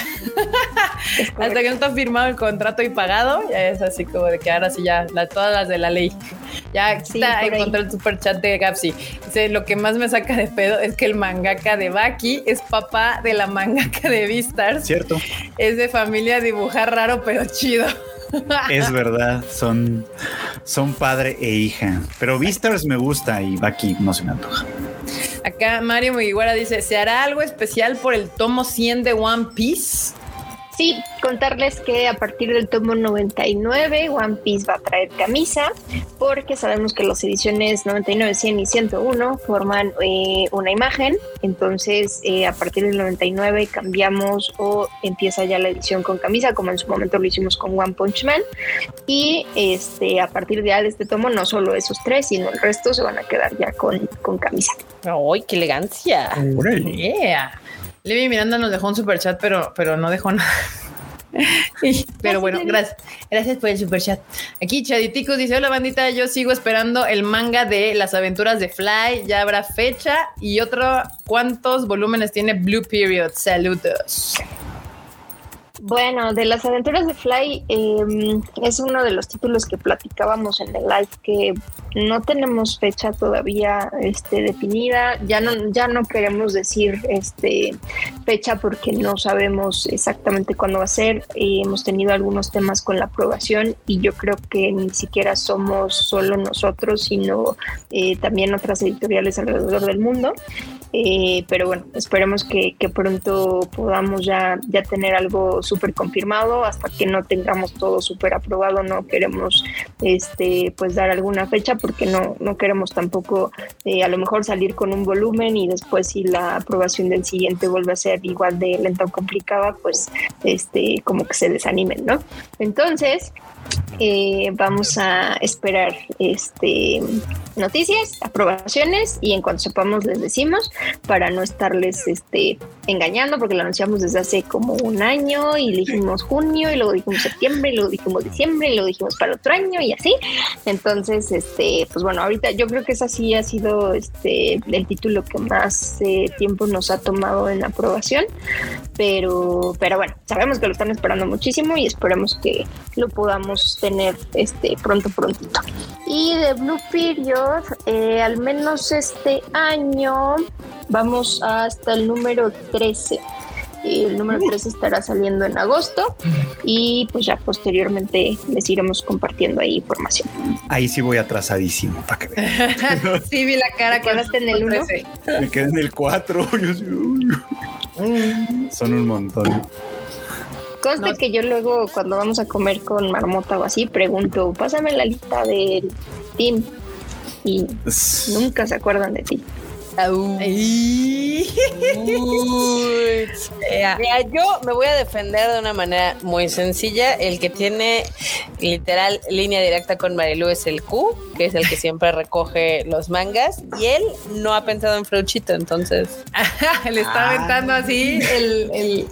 Es [LAUGHS] Hasta que no está firmado el contrato y pagado, ya es así como de que ahora sí ya, la- todas las de la ley. Ya Sí, está, ahí. encontré el super chat de Gapsi. Dice, lo que más me saca de pedo es que el mangaka de Baki es papá de la mangaka de Beastars. Cierto. Es de familia dibujar raro pero chido. Es [LAUGHS] verdad. Son, son padre e hija. Pero Beastars me gusta y Baki no se me antoja. Acá Mario Mugiwara dice, ¿se hará algo especial por el tomo 100 de One Piece? Sí, contarles que a partir del tomo 99 One Piece va a traer camisa porque sabemos que las ediciones 99, 100 y 101 forman eh, una imagen, entonces eh, a partir del 99 cambiamos o empieza ya la edición con camisa como en su momento lo hicimos con One Punch Man y este a partir de, este tomo no solo esos tres sino el resto se van a quedar ya con, con camisa. ¡Ay, qué elegancia! Yeah. Levi Miranda nos dejó un super chat, pero, pero no dejó nada. [LAUGHS] Pero bueno, gracias. Gracias por el super chat. Aquí Chaditicos dice: Hola bandita, yo sigo esperando el manga de las aventuras de Fly. Ya habrá fecha y otro. ¿Cuántos volúmenes tiene Blue Period? Saludos. Bueno, de las aventuras de Fly eh, es uno de los títulos que platicábamos en el live que no tenemos fecha todavía este, definida. Ya no, ya no queremos decir este, fecha porque no sabemos exactamente cuándo va a ser. Hemos tenido algunos temas con la aprobación y yo creo que ni siquiera somos solo nosotros, sino eh, también otras editoriales alrededor del mundo. Eh, pero bueno, esperemos que, que pronto podamos ya, ya tener algo súper confirmado. Hasta que no tengamos todo súper aprobado, no queremos este, pues dar alguna fecha porque no, no queremos tampoco eh, a lo mejor salir con un volumen y después si la aprobación del siguiente vuelve a ser igual de lenta o complicada, pues este, como que se desanimen, ¿no? Entonces, eh, vamos a esperar este noticias, aprobaciones y en cuanto sepamos les decimos para no estarles este engañando porque lo anunciamos desde hace como un año y dijimos junio y luego dijimos septiembre y luego dijimos diciembre y luego dijimos para otro año y así. Entonces, este, pues bueno, ahorita yo creo que esa sí ha sido este el título que más eh, tiempo nos ha tomado en aprobación, pero pero bueno, sabemos que lo están esperando muchísimo y esperemos que lo podamos tener este pronto prontito. Y de Blue Period, eh, al menos este año vamos hasta el número 13. Y el número 13 estará saliendo en agosto y pues ya posteriormente les iremos compartiendo ahí información. Ahí sí voy atrasadísimo para que vean. [LAUGHS] sí, vi la cara ¿Te quedaste en el uno? 13. Me quedé en el 4. [LAUGHS] Son un montón. Conste No. que yo luego cuando vamos a comer con marmota o así pregunto, pásame la lista del team y nunca se acuerdan de ti. Ay. Uy. [LAUGHS] Mira, yo me voy a defender de una manera muy sencilla. El que tiene literal línea directa con Marilu es el Q, que es el que siempre recoge los mangas, y él no ha pensado en Freuchito, entonces. [LAUGHS] Le está aventando así el, el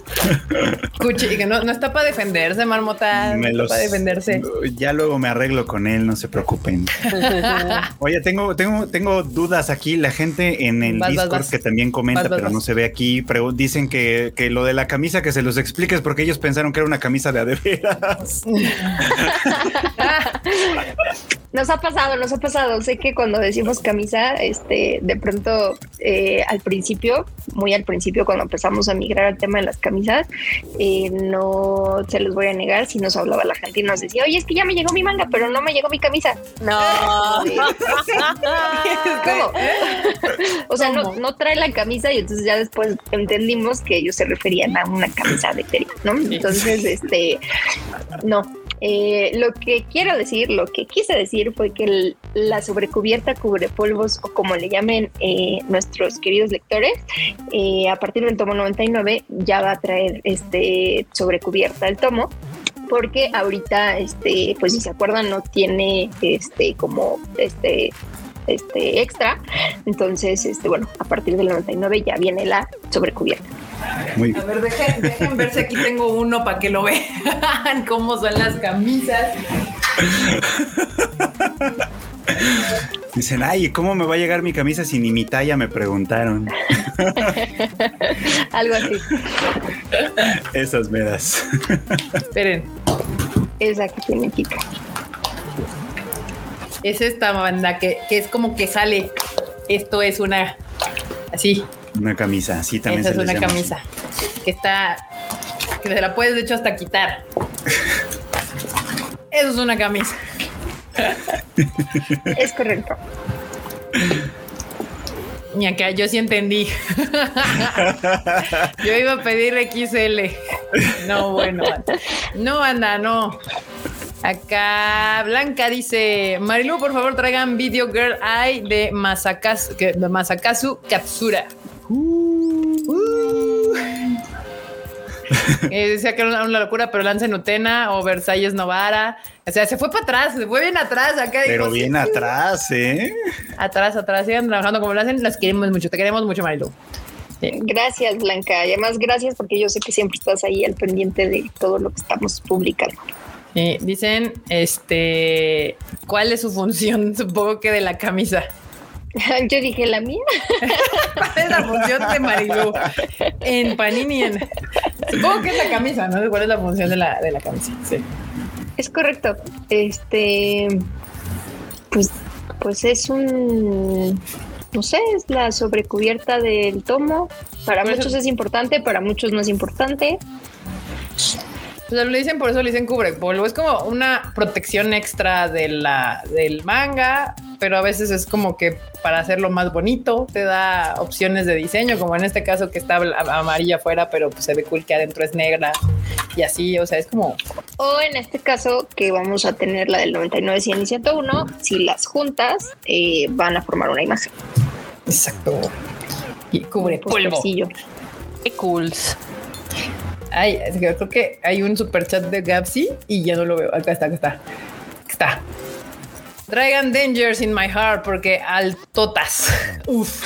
cuchi- que no, no está para defenderse, marmota. Me no los- está para defenderse. Ya luego me arreglo con él, no se preocupen. [LAUGHS] Oye, tengo, tengo, tengo dudas aquí. La gente en en el Vas, Discord vas. que también comenta, Vas, vas, pero no se ve aquí. Pero dicen que, que lo de la camisa que se los expliques porque ellos pensaron que era una camisa de a de veras. Nos ha pasado, nos ha pasado. Sé que cuando decimos camisa, este, de pronto eh, al principio, muy al principio, cuando empezamos a migrar al tema de las camisas, eh, no se los voy a negar si nos hablaba la gente y nos decía, oye, es que ya me llegó mi manga, pero no me llegó mi camisa. No. [LAUGHS] ¿Cómo? o sea, no, no trae la camisa y entonces ya después entendimos que ellos se referían a una camisa de tela, ¿no? Entonces, este, no. Eh, lo que quiero decir, lo que quise decir fue que la sobrecubierta cubre polvos o como le llamen eh, nuestros queridos lectores, eh, a partir del tomo 99 ya va a traer este sobrecubierta el tomo porque ahorita este pues si se acuerdan no tiene este como este este extra. Entonces este bueno a partir del 99 ya viene la sobrecubierta Muy A ver, dejen, dejen ver si aquí tengo uno para que lo vean [LAUGHS] cómo son las camisas. [LAUGHS] Dicen, ay, ¿cómo me va a llegar mi camisa sin ni mi talla? Me preguntaron. [LAUGHS] algo así Esas meras. Esperen, esa que tiene Kika es esta banda que, que es como que sale. Esto es una así. Una camisa, sí, también Esa se es les una llama camisa que está que se la puedes de hecho hasta quitar. [LAUGHS] Eso es una camisa. [LAUGHS] es correcto Y acá yo sí entendí. [LAUGHS] yo iba a pedir XL. No, bueno. No, anda, no. Acá Blanca dice, Marilu, por favor traigan Video Girl Eye de Masakazu, que- de Masakazu Katsura. [LAUGHS] Eh, decía que era una, una locura, pero Lance Nutena o Versalles Novara. O sea, se fue para atrás, se fue bien atrás. Acá Pero dijo, bien sí, atrás, ¿eh? Atrás, atrás, sigan trabajando como lo hacen. Las queremos mucho, te queremos mucho, Marilu. gracias Blanca y además gracias porque yo sé que siempre estás ahí al pendiente de todo lo que estamos publicando Sí, dicen, este, ¿cuál es su función? [LAUGHS] Supongo que de la camisa. [LAUGHS] yo dije la mía ¿Cuál [LAUGHS] es la función de Marilu en Panini? En... Supongo que es la camisa, ¿no? ¿Cuál es la función de la, de la camisa? Sí. Es correcto. Este, pues, pues es un, no sé, es la sobrecubierta del tomo. Para muchos es importante, para muchos no es importante. O sea, le dicen, por eso le dicen cubre polvo. Es como una protección extra de la, del manga, pero a veces es como que para hacerlo más bonito te da opciones de diseño, como en este caso que está amarilla afuera, pero pues se ve cool que adentro es negra y así. O sea, es como O en este caso que vamos a tener la del 99, 100 y 101, si las juntas eh, van a formar una imagen. exacto. Y cubre polvo. Qué cool. Ay, creo que hay un super chat de Gapsi y ya no lo veo. Acá está, acá está. Acá está. Traigan Dangers in my heart porque altotas. [LAUGHS] Uf.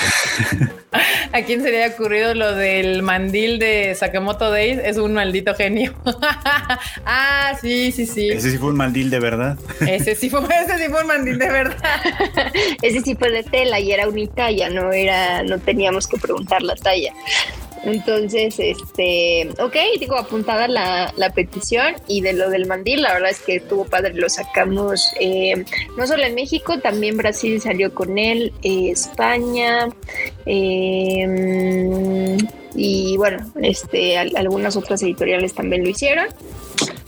¿A quién se le había ocurrido lo del mandil de Sakamoto Days? Es un maldito genio. [LAUGHS] ah, sí, sí, sí. Ese sí fue un mandil de verdad. Ese sí fue, ese sí fue un mandil de verdad. [LAUGHS] Ese sí fue de tela y era unitalla, no era, no teníamos que preguntar la talla. Entonces, este, ok, digo, apuntada la, petición y de lo del mandil, la verdad es que estuvo padre, lo sacamos eh, no solo en México, también Brasil salió con él, eh, España, eh, y bueno, este, al- algunas otras editoriales también lo hicieron.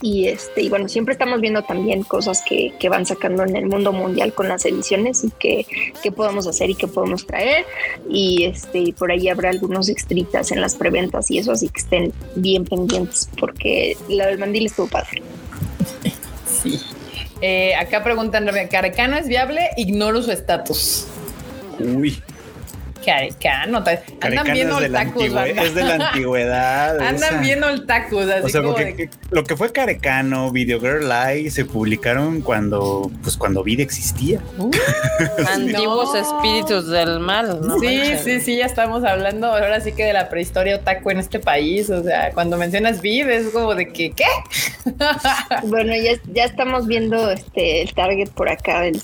Y este, y bueno, siempre estamos viendo también cosas que, que van sacando en el mundo mundial con las ediciones y que, que podemos hacer y que podemos traer. Y este, por ahí habrá algunos extritas en las preventas y eso, así que estén bien pendientes, porque la del mandil estuvo padre. Sí. Eh, acá preguntan, ¿Carecano es viable? Ignoro su estatus. Uy, Carecano. ta- Andan Carecano bien es de, la oltacos, antigüe- banda. es de la antigüedad. [LAUGHS] esa. Andan bien oltacos, así O sea, como porque de- lo que fue Carecano, Video Girl Lie se publicaron cuando, pues cuando Vida existía. Uh, [LAUGHS] Antiguos No. espíritus del mal, ¿no? sí, manches. sí, sí, ya estamos hablando ahora sí que de la prehistoria otaku en este país. O sea, cuando mencionas Vid es como de que, ¿qué? [LAUGHS] Bueno, ya, ya estamos viendo este el target por acá del,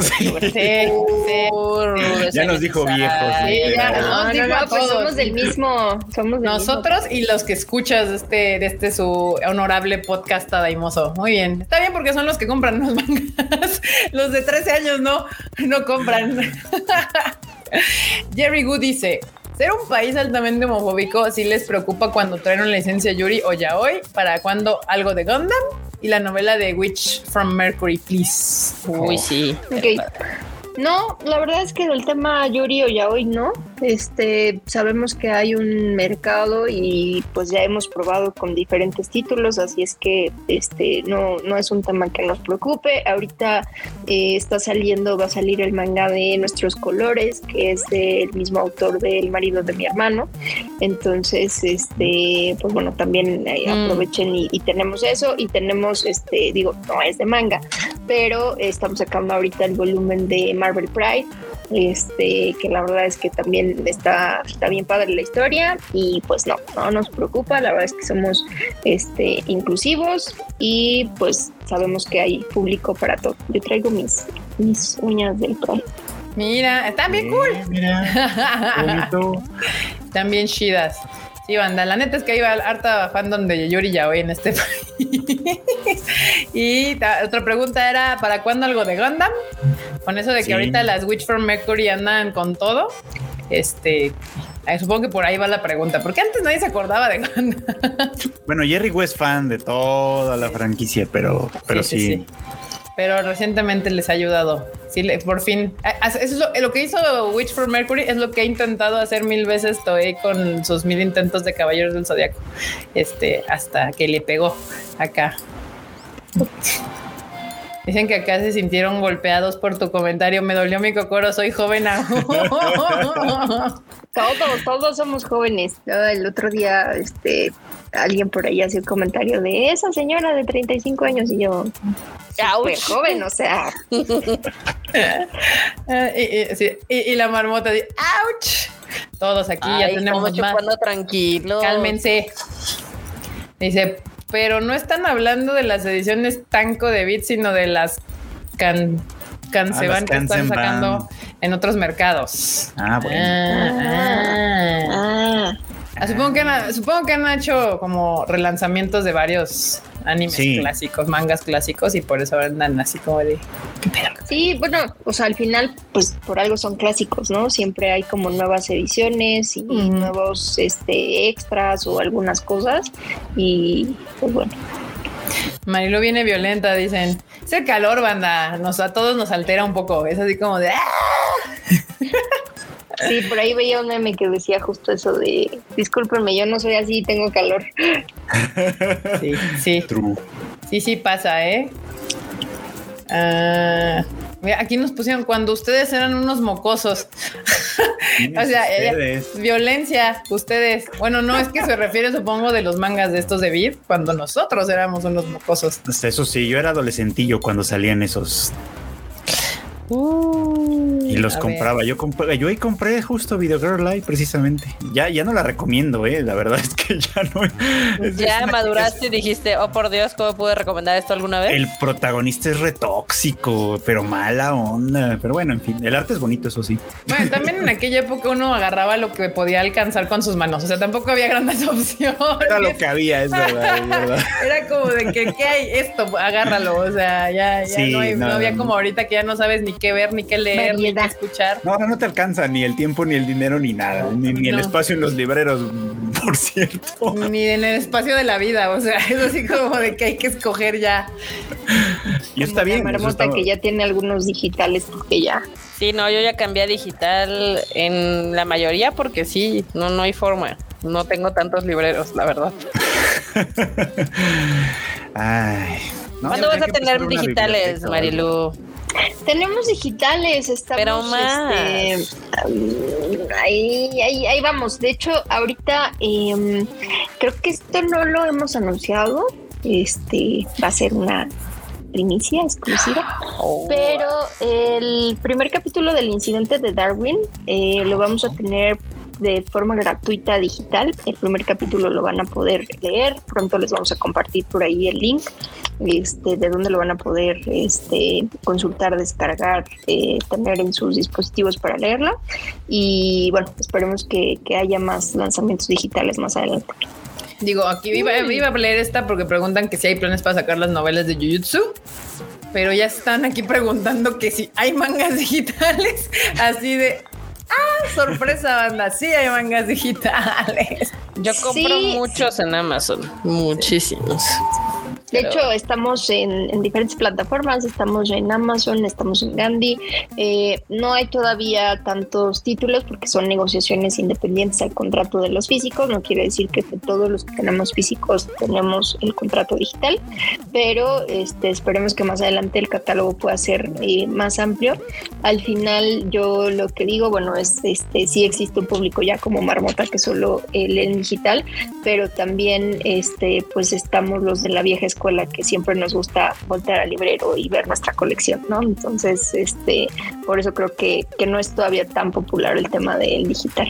Sí, sí. Rudo Ya nos dijo viejos. Sí, ya, no, no, a no, pues somos del mismo, somos del Nosotros y los que escuchas de este, de este su honorable podcast Tadaimoso. Muy bien. Está bien porque son los que compran los mangas. [LAUGHS] Los de 13 años no, no compran. [LAUGHS] Jerry Good dice. Ser un país altamente homofóbico sí les preocupa cuando traen una licencia Yuri o Yaoi. ¿Para cuando algo de Gundam? Y la novela de Witch from Mercury, please. Uy, sí. mismo. Ok. No, la verdad es que del tema Yuri o Yaoi no. Este, sabemos que hay un mercado y pues ya hemos probado con diferentes títulos, así es que este no, no es un tema que nos preocupe. Ahorita eh, está saliendo, va a salir el manga de Nuestros Colores, que es del mismo autor del marido de mi hermano. Entonces, este, pues bueno, también eh, Mm. aprovechen y, y tenemos eso y tenemos, este, digo, no es de manga, pero estamos sacando ahorita el volumen de Marvel Pride, este, que la verdad es que también está, está bien padre la historia y pues no, no nos preocupa, la verdad es que somos este, inclusivos y pues sabemos que hay público para todo. Yo traigo mis, mis uñas del Pride. Mira, están bien cool. Mira, [LAUGHS] bonito. También chidas. Sí, banda. La neta es que iba harta fandom de Yuri Yaoi en este [LAUGHS] país. y otra pregunta era: ¿para cuándo algo de Gundam? Con eso de que Sí. ahorita las Witch from Mercury andan con todo. Este. eh, Supongo que por ahí va la pregunta, porque antes nadie se acordaba de Gundam. [LAUGHS] Bueno, Jerry West fan de toda la franquicia, pero, pero sí. Pero recientemente les ha ayudado. Sí, por fin. Ah, Eso es lo, lo que hizo Witch from Mercury es lo que ha intentado hacer mil veces Toei con sus mil intentos de Caballeros del Zodiaco. Este, hasta que le pegó acá. Dicen que acá se sintieron golpeados por tu comentario. Me dolió mi cocoro, soy joven aún. [LAUGHS] Todos, todos somos jóvenes. El otro día, este, alguien por ahí hacía un comentario de esa señora de 35 años y yo, súper joven, o sea, Eh, [LAUGHS] y, y- sí, y- y la marmota dice, ¡ouch! Todos aquí ya tenemos estamos más. tranquilo. Cálmense. Dice, pero no están hablando de las ediciones Tanco de Bit, sino de las can, Canseban Ah, que están sacando en otros mercados. Ah, bueno. Ah, ah. ah, Ah, supongo, que han, supongo que han hecho como relanzamientos de varios animes Sí. clásicos, mangas clásicos, y por eso andan así como de. ¿Qué pedo? sí, bueno, o sea, al final, pues por algo son clásicos, ¿no? Siempre hay como nuevas ediciones y nuevos, este, extras o algunas cosas y, pues bueno. Marilu viene violenta, dicen. Ese calor, banda, nos, a todos nos altera un poco. Es así como de. ¡ah! [LAUGHS] Sí, por ahí veía un meme que decía justo eso de, discúlpenme, yo no soy así, tengo calor. Sí, sí. True. Sí, sí pasa, ¿eh? Ah, mira, aquí nos pusieron cuando ustedes eran unos mocosos. [LAUGHS] o sea, ella- Ustedes. violencia, ustedes. Bueno, no es que se refiere, supongo, de los mangas de estos de Beat, cuando nosotros éramos unos mocosos. Eso sí, yo era adolescentillo cuando salían esos y los ver. compraba. Yo compré, yo ahí compré justo Video Girl Live precisamente. Ya, ya no la recomiendo, eh. La verdad [LAUGHS] es que ya no. es- Ya maduraste y dijiste, oh por Dios, ¿cómo pude recomendar esto alguna vez? El protagonista es retóxico, pero mala onda. Pero bueno, en fin, el arte es bonito, eso sí. Bueno, también en [LAUGHS] aquella época uno agarraba lo que podía alcanzar con sus manos. O sea, tampoco había grandes [LAUGHS] opciones. Era lo que había, es verdad, es verdad. Era como de que, ¿qué hay? Esto, agárralo. O sea, ya, ya Sí, no, hay- no no, había no. como ahorita que ya no sabes ni qué ver, ni qué leer, ni qué escuchar. No, no te alcanza ni el tiempo, ni el dinero, ni nada. Ni, ni el espacio en los libreros, [LAUGHS] por cierto. Ni en el espacio de la vida. O sea, [LAUGHS] es así como de que hay que escoger ya. Y está bien. La eso marmota está- que ya tiene algunos digitales porque ya. Sí, no, yo ya cambié a digital en la mayoría porque sí, no, no hay forma. No tengo tantos libreros, la verdad. [LAUGHS] Ay. No, ¿Cuándo vas a tener digitales. Marilu? Tenemos digitales, estamos. Pero más. este, um, ahí, ahí, ahí vamos. De hecho, ahorita em, creo que esto no lo hemos anunciado. Este va a ser una primicia exclusiva. Oh. Pero el primer capítulo del incidente de Darwin eh, lo vamos a tener de forma gratuita digital. El primer capítulo lo van a poder leer. Pronto les vamos a compartir por ahí el link este, de dónde lo van a poder este, consultar, descargar, eh, tener en sus dispositivos para leerla. Y bueno, esperemos que, que haya más lanzamientos digitales más adelante. Digo, aquí iba, iba, a leer esta porque preguntan que si hay planes para sacar las novelas de Jujutsu. Pero ya están aquí preguntando que si hay mangas [LAUGHS] digitales. Así de, ah, sorpresa, banda. Sí hay mangas digitales. Yo compro muchos en Amazon, muchísimos. De hecho, estamos en, diferentes plataformas, estamos en Amazon, estamos en Gandhi. Eh, no hay todavía tantos títulos porque son negociaciones independientes al contrato de los físicos. No quiere decir que todos los que tenemos físicos tenemos el contrato digital, pero este, esperemos que más adelante el catálogo pueda ser eh, más amplio. Al final, yo lo que digo, bueno, es este sí existe un público ya como Marmota que solo lee en digital, pero también este, pues estamos los de la vieja escuela que siempre nos gusta voltear al librero y ver nuestra colección, ¿no? Entonces, este, por eso creo que, que no es todavía tan popular el tema del digital.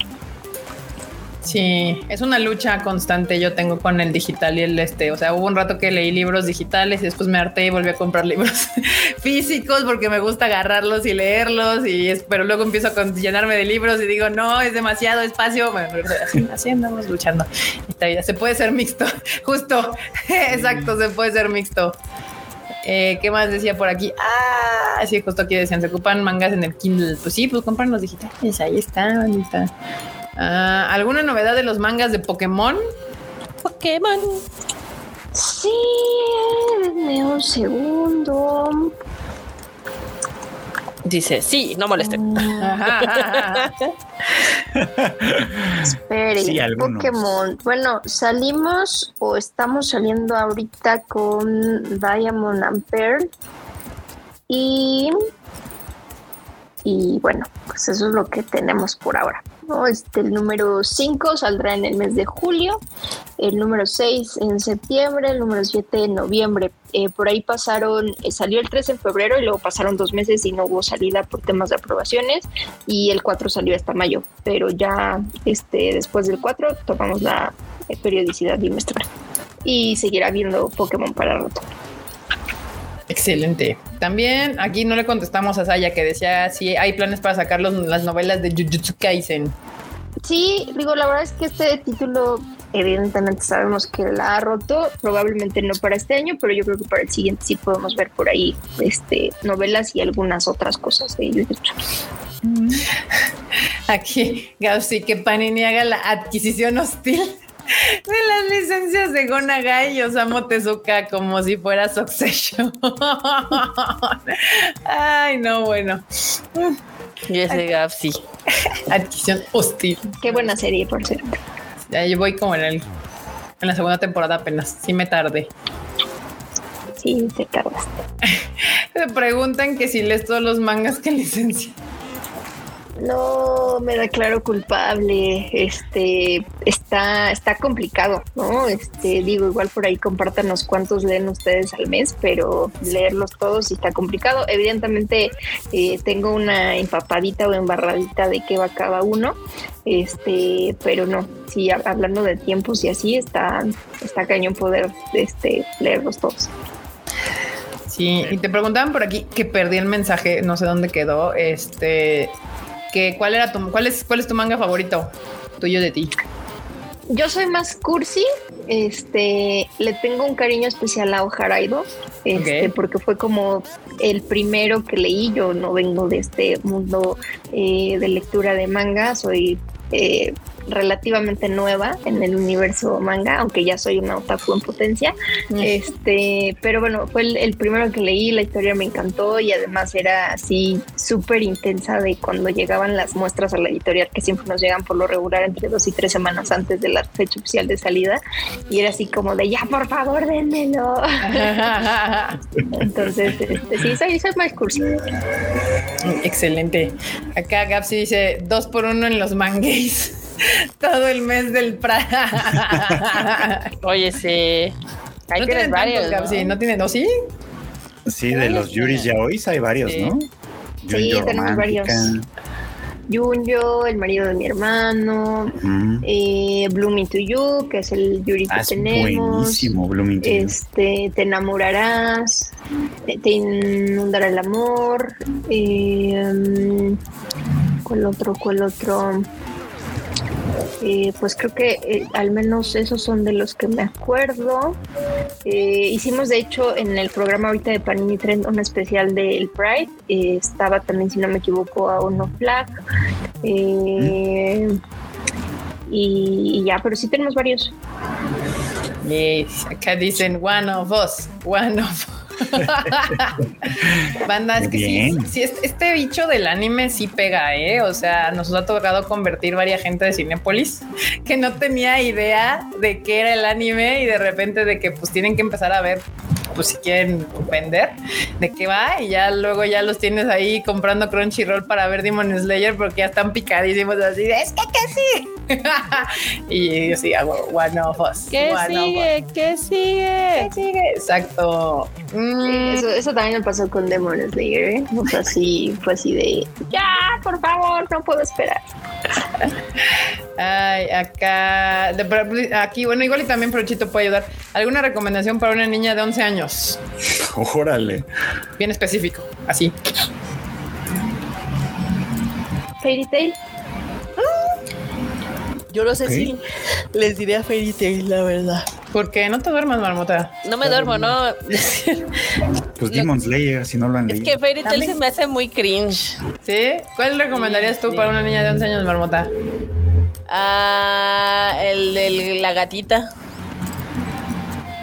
Sí, es una lucha constante yo tengo con el digital y el este. O sea, hubo un rato que leí libros digitales y después me harté y volví a comprar libros [LAUGHS] físicos porque me gusta agarrarlos y leerlos. Y pero luego empiezo a llenarme de libros y digo, no, es demasiado espacio. Bueno, así, andamos luchando. Esta vida se puede ser mixto, [LAUGHS] justo. [LAUGHS] Exacto, se puede ser mixto. Eh, ¿Qué más decía por aquí? Ah, sí, justo aquí decían, se ocupan mangas en el Kindle. Pues sí, pues compran los digitales. Ahí está, ahí está. Ah, ¿Alguna novedad de los mangas de Pokémon? Pokémon. Sí, denme un segundo. Dice, sí, no molesten. [LAUGHS] Espere, Pokémon. Bueno, salimos o estamos saliendo ahorita con Diamond and Pearl. Y, y bueno, pues eso es lo que tenemos por ahora. Este, el número 5 saldrá en el mes de julio, el número 6 en septiembre, el número 7 en noviembre. Eh, por ahí pasaron, eh, salió el 3 en febrero y luego pasaron dos meses y no hubo salida por temas de aprobaciones y el 4 salió hasta mayo, pero ya este, después del 4 tomamos la eh, periodicidad bimestral y seguirá viendo Pokémon para rato. Excelente. También aquí no le contestamos a Saya que decía si hay planes para sacar las novelas de Jujutsu Kaisen. Sí, digo, la verdad es que este título evidentemente sabemos que la ha roto, probablemente no para este año, pero yo creo que para el siguiente sí podemos ver por ahí este novelas y algunas otras cosas de Jujutsu. [LAUGHS] Aquí, Gausi, que Panini haga la adquisición hostil de las licencias de Gonagai y Osamu Tezuka como si fuera Succession. [LAUGHS] Ay, no, bueno. Y ese Gap sí. Adquisición hostil. Qué buena serie, por cierto. Ya yo voy como en el en la segunda temporada apenas. Sí me tardé. Sí, te tardaste. [LAUGHS] Me preguntan que si lees todos los mangas que licencia. No, me declaro culpable. Este está, está complicado, ¿no? Este, digo, igual por ahí compártanos cuántos leen ustedes al mes, pero leerlos todos está complicado. Evidentemente, eh, tengo una empapadita o embarradita de qué va cada uno. Este, pero no, sí, hablando de tiempos y así, está, está cañón poder este, leerlos todos. Sí, y te preguntaban por aquí que perdí el mensaje, no sé dónde quedó. Este, que cuál era tu, cuál es, cuál es tu manga favorito tuyo de ti. Yo soy más cursi, este, le tengo un cariño especial a Ojaraido, este, porque fue como el primero que leí. Yo no vengo de este mundo eh, de lectura de manga, soy eh, relativamente nueva en el universo manga, aunque ya soy una otaku en potencia. Mm. Este, pero bueno, fue el, primero que leí, la historia me encantó y además era así súper intensa de cuando llegaban las muestras a la editorial, que siempre nos llegan por lo regular entre dos y tres semanas antes de la fecha oficial de salida. Y era así como de ya, por favor, dénmelo. [LAUGHS] Entonces, este, sí, soy, soy más cursi. Excelente. Acá Gapsi dice dos por uno en los mangues. [LAUGHS] Todo el mes del Prada. [LAUGHS] Oye, sí. Hay no tienen varios. ¿no? ¿no tienen dos? ¿Sí? Sí, de los Yuris ya hoy hay varios, ¿no? sí, tenemos varios. Junjo, el marido de mi hermano, Mm. eh, Blooming to You, que es el Yuri que Ah, es tenemos. buenísimo, Blooming. to You. Este, te enamorarás, te, te inundará el amor. eh, mm, ¿Cuál otro? ¿Cuál otro? Eh, pues creo que eh, al menos esos son de los que me acuerdo. Eh, hicimos de hecho en el programa ahorita de Panini Trend un especial del Pride. Estaba también, si no me equivoco, a Uno Flag. Y, ya, pero sí tenemos varios. Yes, acá dicen one of us, one of [LAUGHS] Banda, es que sí, este, este bicho del anime sí pega, ¿eh? O sea, nos ha tocado convertir varias gente de Cinépolis [LAUGHS] que no tenía idea de qué era el anime y de repente de que pues tienen que empezar a ver, pues si quieren vender, de qué va y ya luego ya los tienes ahí comprando Crunchyroll para ver Demon Slayer porque ya están picadísimos así, de, es que que sí. [LAUGHS] y yo sí hago one of us. ¿Qué one of us. sigue? ¿Qué sigue? ¿Qué sigue? Exacto. Mm, Sí, eso, eso también me pasó con Demon Slayer, ¿eh? O sea, sí, fue así de, ya, por favor, no puedo esperar. [LAUGHS] Ay, acá, de- pero aquí, bueno, igual y también Prochito puede ayudar. ¿Alguna recomendación para una niña de 11 años? [LAUGHS] Órale. Bien específico, así. Fairy Tail, Yo no sé Ok. si les diré a Fairy Tail, la verdad. Porque no te duermas, marmota. No me duermo, ¿no? Pues Demon Slayer, si no lo han Es leído. que Fairy Tail se me hace muy cringe. ¿Sí? ¿Cuál recomendarías tú Sí. para una niña de 11 años, marmota? Ah, el de la gatita.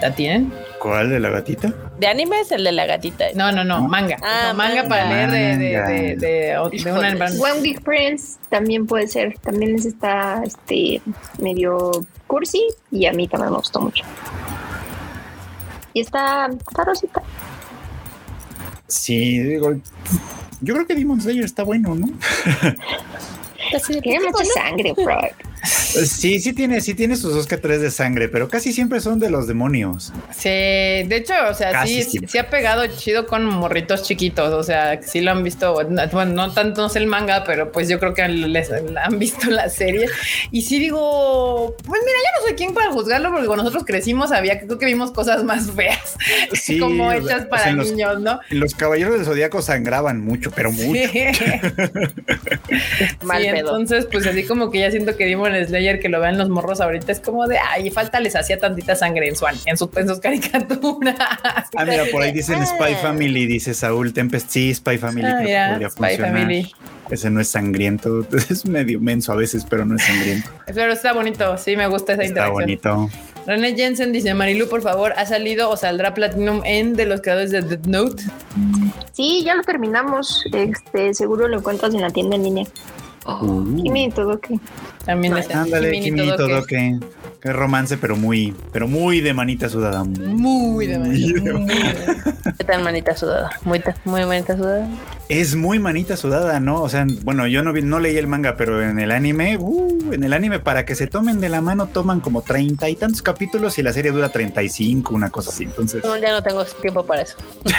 ¿La tienen? ¿Cuál de la gatita? ¿De anime es el de la gatita? No, no, no, manga. Ah, No, manga, manga. para leer de, de, Manga. de, de- de una Híjoles. One Week Prince también puede ser, también es está este medio cursi y a mí también me gustó mucho. Y está, está rosita. Sí, digo. Yo creo que Demon Slayer está bueno, ¿no? [LAUGHS] Tiene mucha sangre, bro. Sí, sí tiene, sí tiene sus dos que tres de sangre, pero casi siempre son de los demonios. Sí, de hecho, o sea, Casi sí, siempre. sí ha pegado chido con morritos chiquitos, o sea, sí lo han visto, bueno, no tanto no sé el manga, pero pues yo creo que les han visto la serie. Y sí digo, pues mira, yo no soy quien para juzgarlo, porque cuando nosotros crecimos había, creo que vimos cosas más feas, [LAUGHS] Sí, como o sea, hechas o para sea, en los- niños, ¿no? Los caballeros del zodiaco sangraban mucho, pero mucho. [LAUGHS] Sí. Mal pedo. entonces, pues así como que ya siento que Demon Slayer que lo vean los morros ahorita es como de ay, falta les hacía tantita sangre en su en, su- en sus caricaturas. Ah, mira, por ahí dicen [LAUGHS] Spy Ah. Family, dice Saúl Tempest. Sí, Spy Family Ah, creo que mira, podría Spy funcionar. Family. Ese no es sangriento, [LAUGHS] es medio menso a veces, pero no es sangriento. [LAUGHS] Pero está bonito, sí, me gusta esa Está interacción. bonito. René Jensen dice, Marilu, por favor, ¿ha salido o saldrá Platinum en de los creadores de Death Note? Sí, ya lo terminamos. Este, seguro lo encuentras en la tienda en línea. Uh, Kimi todo que. También es ándale, Kimi Kimi, Todoke. todo que, romance, pero muy, pero muy de manita sudada. Muy de manera. Muy muy de- ¿Qué tal manita sudada? Muy, muy manita sudada. Es muy manita sudada, ¿no? O sea, bueno, yo no, vi- no leí el manga, pero en el anime, uh, en el anime, para que se tomen de la mano, toman como treinta y tantos capítulos y la serie dura 35, una cosa así. Entonces, No, ya no tengo tiempo para eso. [LAUGHS]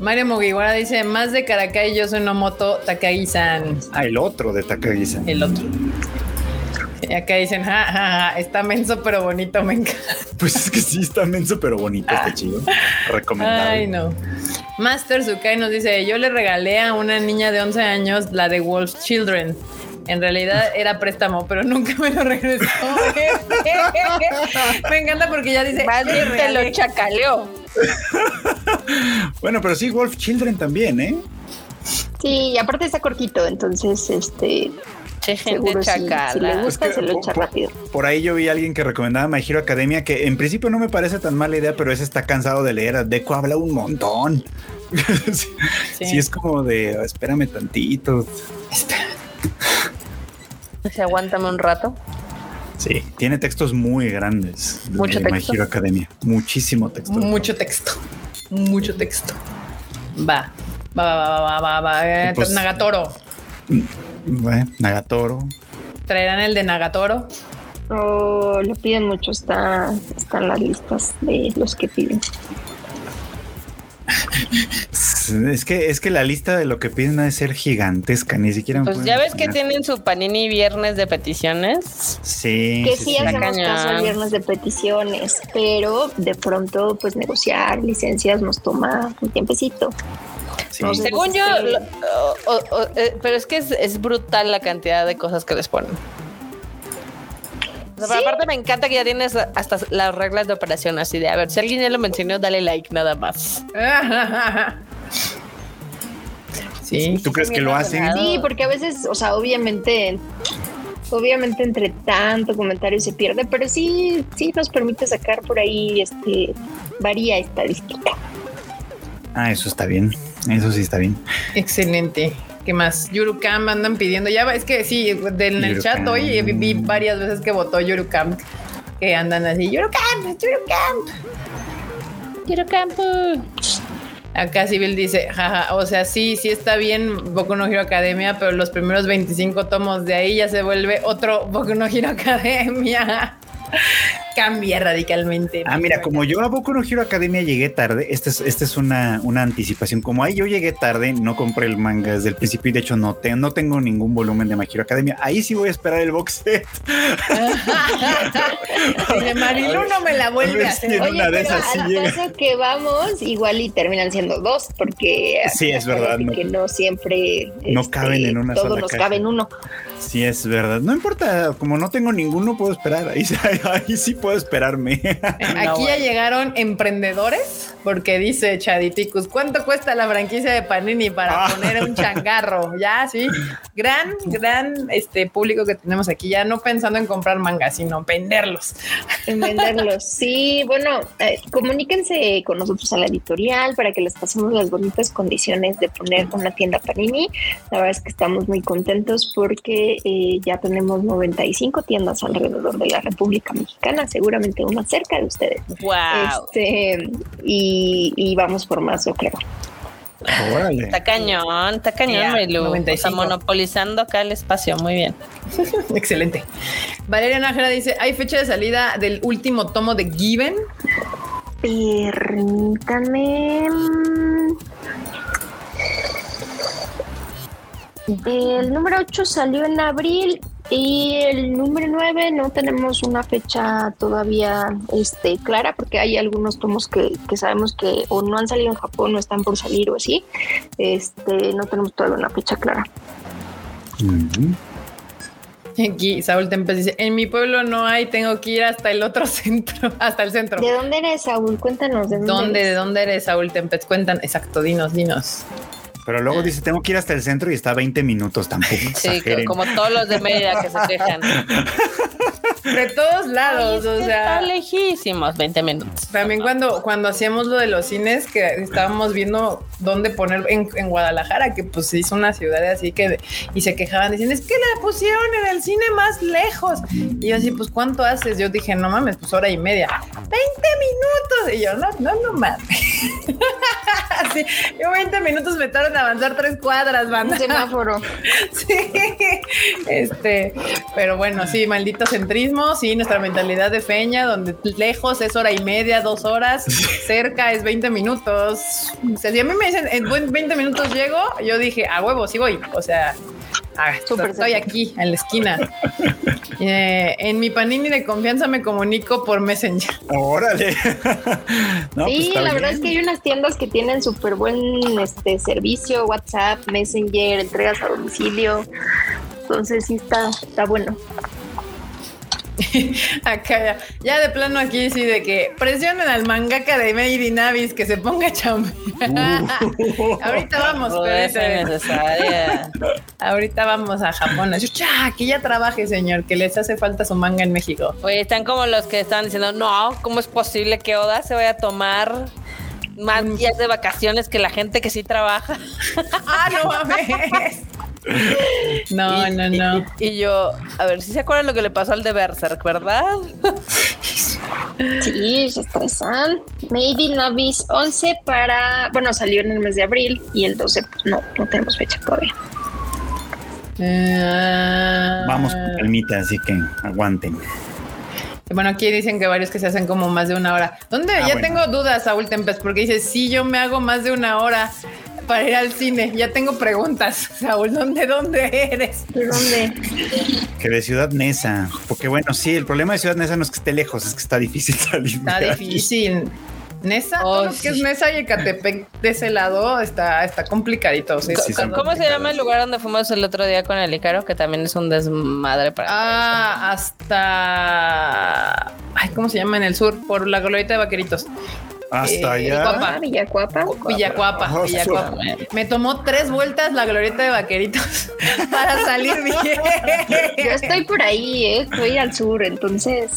Mario Mugiwara dice, más de Karakai yo soy Nomoto Takagi-san. ah, el otro de Takagi-san. El otro. Y acá dicen, ja, ja, ja, está menso pero bonito, me encanta. [LAUGHS] Pues es que sí, está menso, pero bonito, está chido. Recomendable. Ay, no. Master Sukai nos dice, yo le regalé a una niña de 11 años la de Wolf's Children. En realidad [LAUGHS] era préstamo, pero nunca me lo regresó. [LAUGHS] me encanta porque ya dice, Más "Le bien te regalé". lo chacaleó. Bueno, pero sí, Wolf Children también, ¿eh? Sí, y aparte está cortito, entonces este Che, gente seguro si, si le chacala. gusta Es que se lo po- echa po- rápido. Por ahí yo vi a alguien que recomendaba My Hero Academia, que en principio no me parece tan mala idea, pero ese está cansado de leer. Deco habla un montón. [LAUGHS] sí, Sí. sí, es como de, "Oh, espérame tantito. Se aguántame un rato. Sí, tiene textos muy grandes. de Mucho My texto. Hero Academia. Muchísimo texto. Mucho texto. Mucho texto. Va. Va, va, va, va, va, va. Pues- Nagatoro. Bueno, Nagatoro. Traerán el de Nagatoro. Oh, lo piden mucho, está, están las listas de los que piden. [LAUGHS] Es que, es que la lista de lo que piden ha de ser gigantesca, ni siquiera. me Pues ya ves que tienen su panini viernes de peticiones. Sí. Que sí, sí sí. hacemos caso al viernes de peticiones, pero de pronto pues negociar licencias nos toma un tiempecito. Sí. Según yo, Sí. lo- o- o- o- eh, pero es que es, es brutal la cantidad de cosas que les ponen. O sea, Sí. aparte me encanta que ya tienes hasta las reglas de operación así de, a ver, si alguien ya lo mencionó, dale like nada más. [LAUGHS] Sí. ¿Tú crees que lo hacen? Sí, porque a veces, o sea, obviamente, obviamente entre tanto comentario se pierde, pero sí, sí nos permite sacar por ahí, este, varía estadística. Ah, eso está bien. Eso sí está bien. Excelente. ¿Qué más? Yurukam andan pidiendo. Ya va- es que sí, del, en el chat Yurukam. hoy vi, vi varias veces que votó Yurukam. Que andan así, Yurukam, Yurukam. Yurocampo. Acá Civil dice, jaja, o sea, sí, sí está bien Boku no Hero Academia, pero los primeros 25 tomos de ahí ya se vuelve otro Boku no Hero Academia. Cambia radicalmente. Ah, mira, como yo a Boku no Hero Academia llegué tarde, esta es, esta es una, una anticipación. Como ahí yo llegué tarde, no compré el manga desde el principio y de hecho no, te- no tengo ningún volumen de My Hero Academia. Ahí sí voy a esperar el box set. [LAUGHS] Dice, Marilu no me la vuelve a hacer. Oye, una de esas sí al llega. paso que vamos, igual y terminan siendo dos, porque Sí, es verdad, no. que no siempre este, No caben en una todo sola nos caja. cabe en uno. Sí, es verdad. No importa, como no tengo ninguno, puedo esperar. Ahí, [LAUGHS] ahí sí puedo esperarme. [LAUGHS] Aquí ya llegaron emprendedores, porque dice Chaditicus, ¿cuánto cuesta la franquicia de Panini para Ah. poner un changarro? [LAUGHS] Ya, sí. Gran, gran este público que tenemos aquí, ya no pensando en comprar mangas, sino venderlos. En venderlos. [LAUGHS] Sí, bueno, eh, comuníquense con nosotros a la editorial para que les pasemos las bonitas condiciones de poner una tienda Panini. La verdad es que estamos muy contentos porque eh, ya tenemos 95 tiendas alrededor de la República Mexicana, seguramente una cerca de ustedes. Wow. Este, y, y vamos por más, yo creo. Órale. Está cañón, está cañón, 95. monopolizando acá el espacio, muy bien. [LAUGHS] Excelente. Valeria Nájera dice, ¿hay fecha de salida del último tomo de Given? Permítanme. El número 8 salió en abril y el número 9 no tenemos una fecha todavía este, clara porque hay algunos tomos que, que sabemos que o no han salido en Japón o están por salir o así. Este, no tenemos todavía una fecha clara. Aquí Saúl Tempes dice, en mi pueblo no hay, tengo que ir hasta el otro [LAUGHS] centro, hasta el centro. ¿De dónde eres, Saúl? Cuéntanos. ¿De dónde, ¿Dónde, eres? ¿De dónde eres, Saúl Tempes? Cuentan, exacto, dinos, dinos. Pero luego dice, tengo que ir hasta el centro y está a 20 minutos tampoco. Sí, exageren. como todos los de Mérida que se quejan. De todos lados, o sea... está lejísimos, 20 minutos. También cuando, cuando hacíamos lo de los cines, que estábamos viendo dónde poner en, en Guadalajara, que pues es una ciudad así que, y se quejaban diciendo, es que la pusieron en el cine más lejos. Y yo así, pues ¿cuánto haces? Yo dije, no mames, pues hora y media. 20 minutos. Y yo, no, no, no mames. Así, yo 20 minutos me tardan en avanzar tres cuadras, Un banda. semáforo. [LAUGHS] Sí, este, pero bueno, sí, maldito centrismo, sí, nuestra mentalidad de feña, donde lejos es hora y media, dos horas, cerca es 20 minutos. O sea, si a mí me dicen en buen 20 minutos llego, yo dije, a huevo, sí voy. O sea, ah, estoy aquí, en la esquina. Eh, en mi panini de confianza me comunico por Messenger. Órale. [LAUGHS] No, pues sí, la verdad es que hay unas tiendas que tienen súper buen este, servicio, WhatsApp, Messenger, entregas a domicilio. Entonces sí está, está bueno. [LAUGHS] Acá ya, ya de plano aquí sí de que presionen al mangaka de Made in Abyss que se ponga a chambear. Uh. [LAUGHS] Ahorita vamos, [LAUGHS] ahorita vamos a Japón. Así, "Cha, que ya trabaje, señor, que les hace falta su manga en México. Oye, están como los que están diciendo, no, ¿cómo es posible que Oda se vaya a tomar más días de vacaciones que la gente que sí trabaja? Ah, no mames. No, Y- no, no. Y, y yo, a ver, si se acuerdan lo que le pasó al de Berserk, ¿verdad? Sí, se estresan. Made in Abyss 11 para, bueno, salió en el mes de abril y el 12 pues no, no tenemos fecha todavía. Ah. Vamos con calmita, así que aguanten. Bueno, aquí dicen que varios que se hacen como más de una hora. ¿Dónde? Ah, ya bueno. tengo dudas, Saúl Tempest, porque dice, sí, yo me hago más de una hora para ir al cine. Ya tengo preguntas, [LAUGHS] Saúl, ¿dónde, dónde eres? ¿De dónde? Que de Ciudad Neza. Porque bueno, sí, el problema de Ciudad Neza no es que esté lejos, es que está difícil [LAUGHS] salir. Está difícil. Nesa, Oh, todo lo que sí. es Nesa y Ecatepec de ese lado está, está complicadito. sí. Sí, son ¿Cómo se llama el lugar donde fuimos el otro día con el Icaro? Que también es un desmadre para Ah, hasta. Ay, ¿cómo se llama en el sur? Por la glorieta de vaqueritos. Hasta Eh, allá. Guapa. Ah, Villacuapa. Villacuapa, Ah, Villacuapa. Me tomó tres vueltas la glorieta de vaqueritos [LAUGHS] para salir bien. Yo estoy por ahí, ¿eh? Estoy al sur, entonces.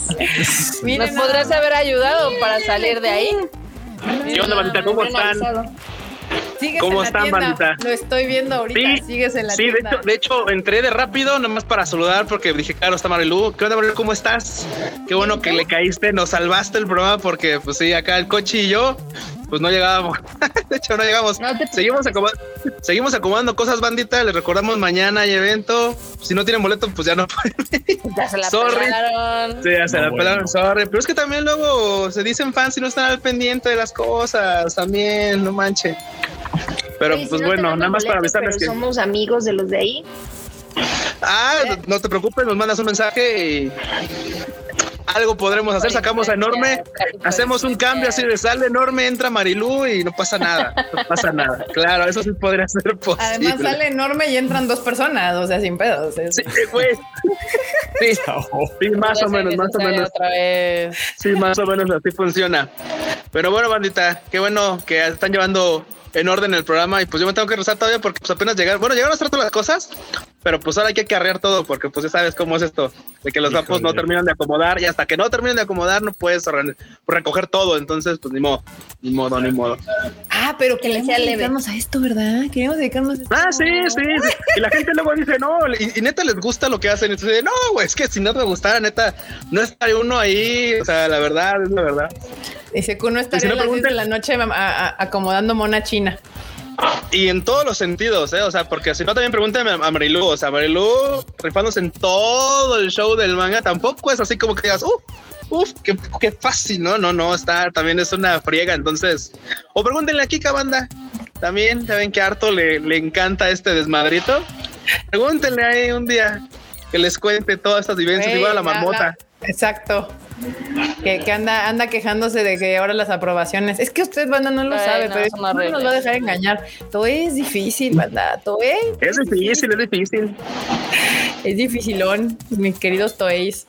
Miren, ¿Nos nada haber ayudado para salir de ahí? ¿Qué onda? ¿Cómo están? avisado. Sigues ¿Cómo en la están, tienda. bandita? Lo estoy viendo ahorita. Sí, Sigues en la sí, de tienda. hecho, de hecho, entré de rápido, nomás para saludar, porque dije, claro, está Marilu. ¿Qué onda, Marilu? ¿Cómo estás? Qué bueno que le caíste, nos salvaste el programa, porque, pues sí, acá el coche y yo, pues no llegábamos. [LAUGHS] de hecho, no llegamos. No te Seguimos, acomoda- seguimos acomodando cosas, bandita. Les recordamos mañana hay evento. Si no tienen boleto, pues ya no pueden. [LAUGHS] Ya se la Sorry. pelaron. Sí, ya se No, la bueno. pelaron, sorry. Pero es que también luego se dicen fans y no están al pendiente de las cosas. También, no manche. Pero si pues no bueno, nada más para avisarles que. somos amigos de los de ahí. Ah, no te preocupes, nos mandas un mensaje y algo podremos hacer. Sacamos a enorme, hacemos un cambio así de sale enorme, entra Marilú y no pasa nada. No pasa nada. Claro, eso sí podría ser posible. Además sale enorme y entran dos personas, o sea, sin pedos. Sí, güey. Sí, sí, más o menos, más o menos. Otra vez. Sí, más o menos así funciona. Pero bueno, bandita, qué bueno que están llevando en orden el programa y pues yo me tengo que rezar todavía porque pues apenas llegar, bueno, llegaron a hacer todas las cosas, pero pues ahora hay que carrear todo porque pues ya sabes cómo es esto, de que los Híjole. no terminan de acomodar y hasta que no terminen de acomodar no puedes re- recoger todo, entonces pues ni modo, ni modo, ni modo. Ah, pero que le sea dedicarnos a esto, ¿verdad? Queremos dedicarnos a esto. Ah, sí, sí, sí. Y la gente luego dice, no, y, y neta les gusta lo que hacen. Dices, no, güey, es que si no te gustara, neta, no estaría uno ahí. O sea, la verdad, es la verdad. Dice que uno estaría si no a las 10 de pregunten- la noche a- a- acomodando mona china. Y en todos los sentidos, ¿eh? O sea, porque si no, también pregúntame a Marilu. O sea, Marilu rifándose en todo el show del manga, tampoco es así como que digas, uff, uff, qué, qué fácil, ¿no? No, no, está, también es una friega. Entonces, o pregúntenle a Kika Banda. También, ya ven que harto le, le encanta este desmadrito. Pregúntenle ahí un día que les cuente todas estas vivencias, igual a la la- marmota. la- exacto. Que, que anda, anda quejándose de que ahora las aprobaciones. Es que usted, banda, no lo Ay, sabe, no, pero no nos va a dejar engañar. Todo es difícil, banda. Todo es, Es difícil, es difícil. es dificilón, mis queridos Toeis.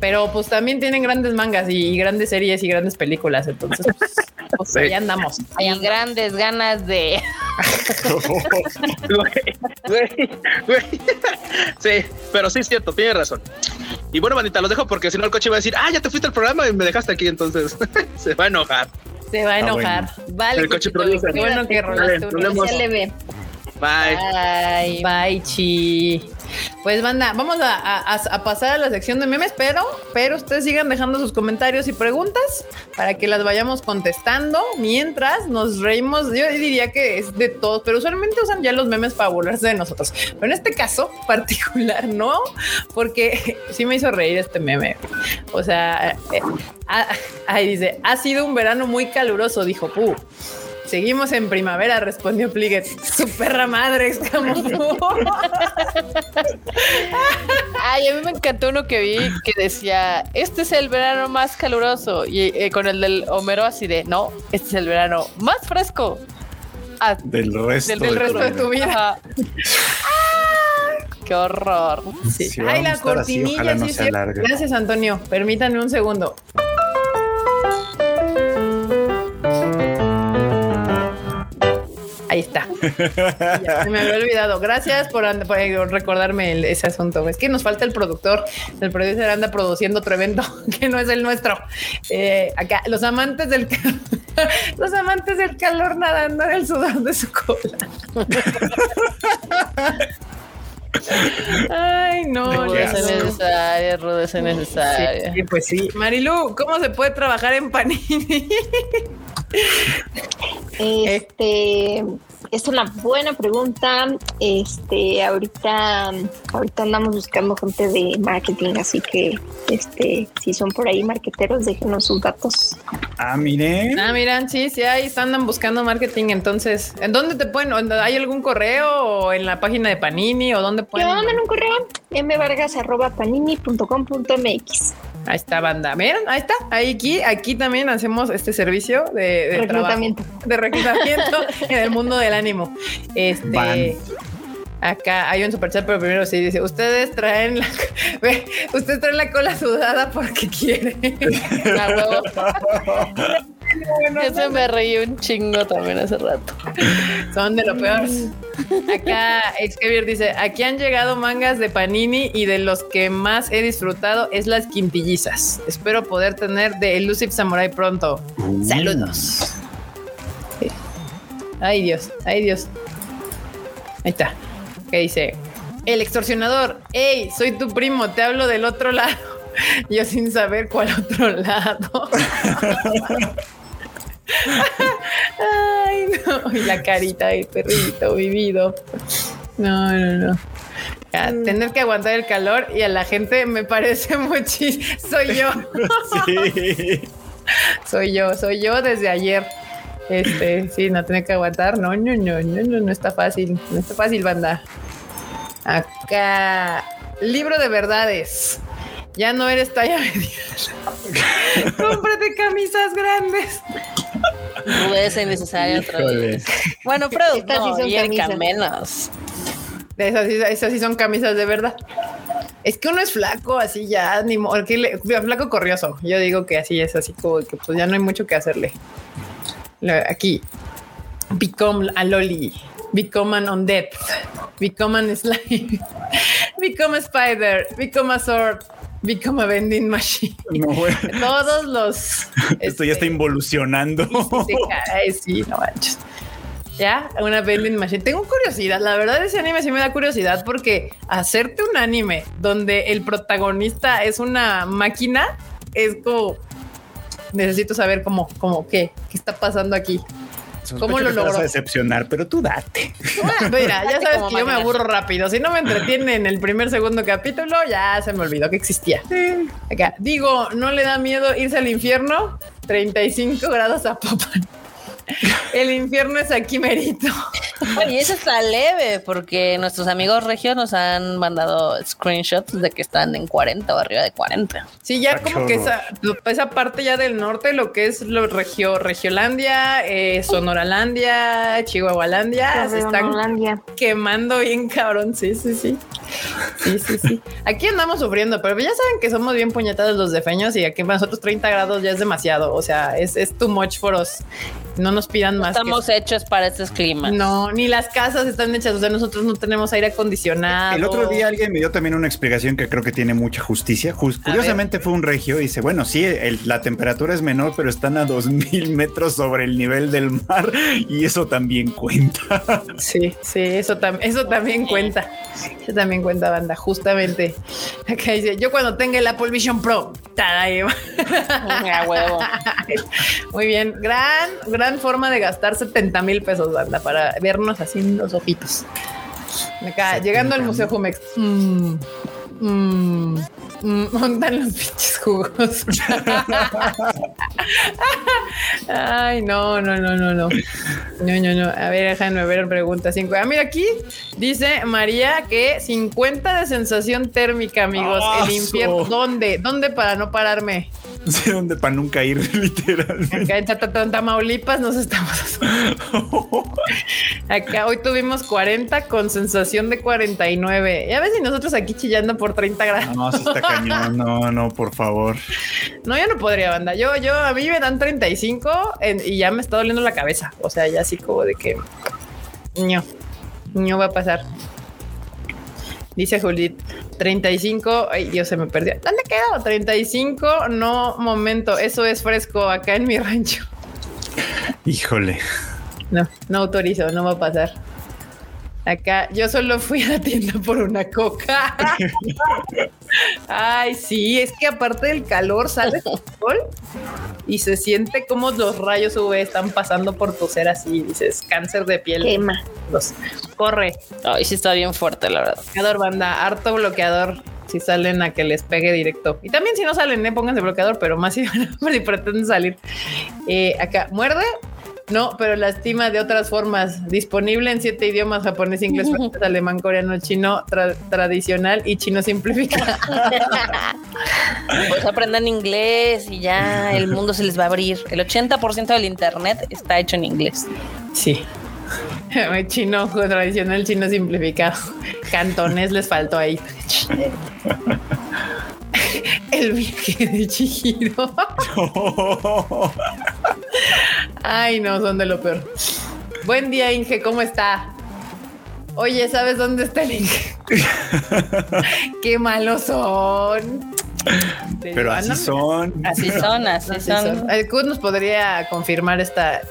Pero pues también tienen grandes mangas y grandes series y grandes películas. Entonces, pues, [LAUGHS] pues, Sí. ahí andamos. Hay grandes ganas de. [LAUGHS] Sí, pero sí es cierto, tiene razón. Y bueno, bandita, los dejo porque si no el coche va a decir, ah, ya te fuiste al programa y me dejaste aquí, entonces [LAUGHS] se va a enojar. Se va a Ah, enojar. Vale, El coche produce. qué bueno que Vale, rolaste leve. Bye. Bye, chi. Pues banda, vamos a, pasar a la sección de memes, pero, pero ustedes sigan dejando sus comentarios y preguntas para que las vayamos contestando mientras nos reímos. Yo diría que es de todos, pero usualmente usan ya los memes para burlarse de nosotros. Pero en este caso [LAUGHS] particular, no, porque sí me hizo reír este meme. O sea, eh, ah, ahí dice, ha sido un verano muy caluroso, dijo Pu. Seguimos en primavera, respondió Pliget. Su perra madre, exclamó. [LAUGHS] Ay, a mí me encantó uno que vi que decía, este es el verano más caluroso. Y eh, con el del Homero así de, no, este es el verano más fresco. Ah, Del resto, del, de, del resto de vida. tu vida. Qué horror. Sí. Si Ay, la así, cortinilla. ojalá no sí, sí. Gracias, Antonio. Permítanme un segundo. Ahí está. [LAUGHS] Ya, se me había olvidado. Gracias por, recordarme el- ese asunto. Es que nos falta el productor. El producer anda produciendo otro evento [LAUGHS] que no es el nuestro. Eh, acá, los amantes del [LAUGHS] los amantes del calor nadando en el sudor de su cola. Ay, no. No, no. necesaria, rudeza necesaria. Sí, pues sí. Marilu, ¿cómo se puede trabajar en Panini? Este, es una buena pregunta. Este, ahorita, ahorita andamos buscando gente de marketing, así que este, si son por ahí marqueteros, déjenos sus datos. Ah, miren. Ah, miran, sí, sí, ahí andan buscando marketing. Entonces, ¿en dónde te pueden? ¿Hay algún correo o en la página de Panini o dónde pueden? me manden un correo mvargas.panini.com.mx. Ahí está, banda. Miren, ahí está. Ahí aquí, aquí también hacemos este servicio de, de Reclutamiento. trabajo, de reclutamiento [LAUGHS] en el mundo del ánimo. Este. Van. Acá hay un superchat, pero primero sí dice: Ustedes traen la, [LAUGHS] ve, ustedes traen la cola sudada porque quieren. [LAUGHS] A huevo. Ese me reí un chingo también hace rato. Son de lo peor. Acá Xavier dice: Aquí han llegado mangas de Panini y de los que más he disfrutado es las quintillizas. Espero poder tener de Elusive Samurai pronto. Saludos. Sí. Ay Dios, ay Dios. Ahí está. Que dice, el extorsionador, hey, soy tu primo, te hablo del otro lado. [LAUGHS] Yo sin saber cuál otro lado. [LAUGHS] Ay, no. Y la carita del perrito vivido. No, no, no. Ya, tener que aguantar el calor y a la gente me parece [LAUGHS] muchísimo. Soy yo. Sí. Soy yo, soy yo desde ayer. Este, sí, no tener que aguantar. No, no, no, no, no, no está fácil. No está fácil, banda. Acá. Libro de verdades. Ya no eres talla mediana. [LAUGHS] Cómprate camisas grandes. Rudeza innecesaria otra Híjole. vez. Bueno, Freud, Estas sí no, son y camisas. menos. Esas, sí- esas sí son camisas de verdad. Es que uno es flaco, así ya, ni le- flaco corrioso. Yo digo que así es, así como que pues ya no hay mucho que hacerle. Aquí, become a loli, become an undead, become an slime, [LAUGHS] become a spider, become a sword, [LAUGHS] become a vending machine. [LAUGHS] No, bueno, [LAUGHS] Todos los. esto ya está este, involucionando. Sí, no manches. Ya, una vending machine. Tengo curiosidad. La verdad, ese anime sí me da curiosidad porque hacerte un anime donde el protagonista es una máquina es como necesito saber cómo, cómo qué, qué está pasando aquí. ¿Cómo lo te vas logró? a decepcionar, pero tú date. Ah, Mira, ya sabes que yo me aburro rápido. Si no me entretiene en el primer segundo capítulo, ya se me olvidó que existía. Acá digo, ¿no le da miedo irse al infierno? 35 grados a Popan. [LAUGHS] El infierno es aquí merito. Oye, eso está leve porque nuestros amigos regios nos han mandado screenshots de que están en 40 o arriba de 40. Sí, ya Está como que esa, esa parte ya del norte, lo que es lo regio, Regiolandia, eh, Sonoralandia, Chihuahualandia, se están quemando bien cabrón. Sí, sí, sí. Sí, sí, sí. Aquí andamos sufriendo, pero ya saben que somos bien puñetados los defeños y aquí para nosotros 30 grados ya es demasiado. O sea, es, es too much for us. No nos pidan más. que Estamos hechos para estos climas. No, ni las casas están hechas. O sea, nosotros no tenemos aire acondicionado. El otro día alguien me dio también una explicación que creo que tiene mucha justicia. Curiosamente fue un regio y dice, bueno, sí, el- la temperatura es menor, pero están a 2000 metros sobre el nivel del mar y eso también cuenta. [LAUGHS] Sí, sí, eso, tam- eso también cuenta. Eso también cuenta, banda. Justamente. [LAUGHS] Acá dice: Yo cuando tenga el Apple Vision Pro. [LAUGHS] tada, Eva. A huevo. Muy bien. Gran, gran forma de gastar 70 mil pesos, banda, para vernos así en los ojitos. Acá, llegando al Museo Jumex. Mm, mm, mm, [LAUGHS] montan los pinches jugos. [LAUGHS] Ay, no, no, no, no, no. No, no, no. A ver, déjame ver pregunta 5. Ah, mira aquí dice María que 50 de sensación térmica, amigos. ¡Aso! El infierno. ¿Dónde? ¿Dónde para no pararme? [LAUGHS] No sé dónde para nunca ir, [LAUGHS] literalmente. Acá en en Tamaulipas nos estamos. [LAUGHS] Acá hoy tuvimos 40 con sensación de 49. Ya ves, y nosotros aquí chillando por 30 grados. No, sí está cañón. No, no, por favor. No, yo no podría, banda. Yo, yo, a mí me dan 35 en- y ya me está doliendo la cabeza. O sea, ya así como de que no, no va a pasar. Dice Judith, 35. Ay, Dios, se me perdió. ¿Dónde quedó? 35. No, momento. Eso es fresco acá en mi rancho. Híjole. No, no autorizo, no va a pasar. Acá, yo solo fui a la tienda por una coca. Ay, sí, es que aparte del calor sale el sol y se siente como los rayos UV están pasando por tu ser así, dices, cáncer de piel. Quema. Los- corre, Ay, sí está bien fuerte, la verdad. bloqueador, banda, harto bloqueador. Si salen a que les pegue directo. Y también si no salen, ¿eh? pónganse bloqueador, pero más si, [LAUGHS] si pretenden salir. Eh, acá, muerde. No, pero lastima de otras formas. Disponible en siete idiomas: japonés, inglés, [LAUGHS] francés, alemán, coreano, chino, tra- tradicional y chino simplificado. [LAUGHS] Pues aprendan inglés y ya el mundo se les va a abrir. El 80% del internet está hecho en inglés. Sí. [LAUGHS] Chino tradicional, chino simplificado. Cantones les faltó ahí. [LAUGHS] El viaje de Chihiro. [LAUGHS] Ay, no, son de lo peor. Buen día, Inge, ¿cómo está? Oye, ¿sabes dónde está el Inge? [LAUGHS] Qué malos son. [LAUGHS] Pero así son. Así son, así Así son. son. El Kud nos podría confirmar esta,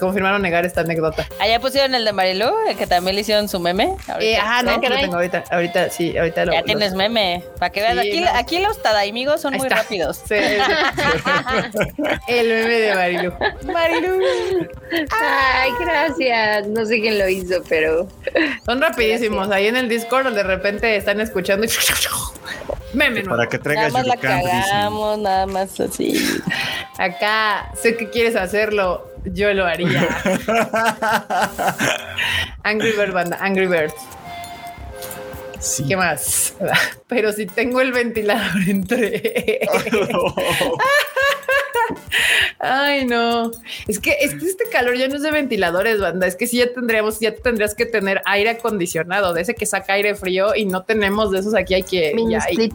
confirmar o negar esta anécdota. Allá pusieron el de Marilu, el que también le hicieron su meme. Eh, Ahorita, ajá, no, ¿eh? que lo tengo ahorita. Ahorita, sí, ahorita lo Ya lo- tienes meme. Para que vean, Sí, aquí, no. aquí los tadaimigos son Ahí muy está. rápidos. Sí, [LAUGHS] el meme de Marilu. Marilu. Ay, gracias. No sé quién lo hizo, pero Son rapidísimos. Ahí en el Discord de repente están escuchando y [LAUGHS] meme nuevo. Para que Nada traigas más la Yurukan, cagamos, nada más así. Acá sé que quieres hacerlo. Yo lo haría. [LAUGHS] Angry Bird banda, Angry Bird. Sí. ¿Qué más? [LAUGHS] Pero si tengo el ventilador entre. [LAUGHS] Ay, no. Es que, es que este calor ya no es de ventiladores, banda. Es que sí ya tendríamos, ya tendrías que tener aire acondicionado, de ese que saca aire frío y no tenemos de esos aquí. Hay que. ya hay-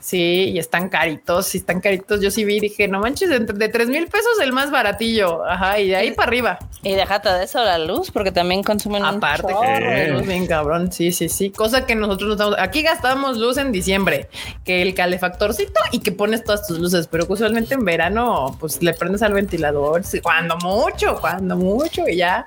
sí, y están caritos, sí están caritos. Yo sí vi, dije, no manches, de, de tres mil pesos el más baratillo. Ajá, y de ahí para arriba. Y déjate de eso la luz, porque también consumen Aparte, un que chorro de luz. luz bien cabrón. Sí, sí, sí. Cosa que nosotros no estamos. Aquí gastamos luz en diciembre, que el calefactorcito y que pones todas tus luces, pero que usualmente en verano, pues le prendes al ventilador. cuando mucho, cuando mucho y ya.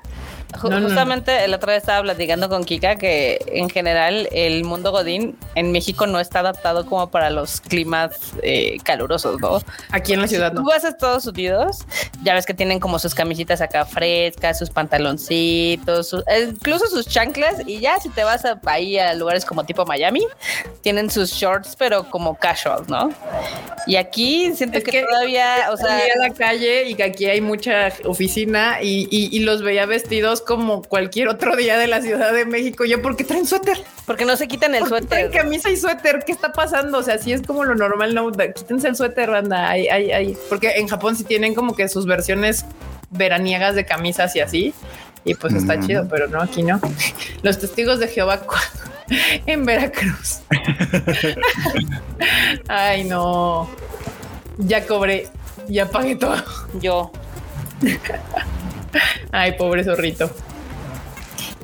No, no. Justamente el otro día estaba platicando con Kika que en general el mundo Godín en México no está adaptado como para los climas eh, calurosos, ¿no? Aquí en la ciudad Tú no. vas a Estados Unidos, ya ves que tienen como sus camisitas acá frescas, sus pantaloncitos, sus- eh, incluso sus chanclas y ya si te vas a, ahí a lugares como tipo Miami, tienen sus shorts pero como casual, ¿no? Y aquí siento Es que, que todavía, o sea, a la calle y que aquí hay mucha oficina y, y- y los veía vestidos como cualquier otro día de la Ciudad de México. Yo, ¿por qué traen suéter? porque no se quitan el ¿Por qué traen suéter. camisa y suéter? ¿Qué está pasando? O sea, sí es como lo normal, no, quítense el suéter, banda. Ay, ay, ay. Porque en Japón sí tienen como que sus versiones veraniegas de camisas y así. Y pues está chido, pero no, aquí no. [LAUGHS] Los testigos de Jehová [LAUGHS] en Veracruz. [LAUGHS] Ay, no. Ya cobré, ya pagué todo. Yo. [LAUGHS] Ay, pobre zorrito.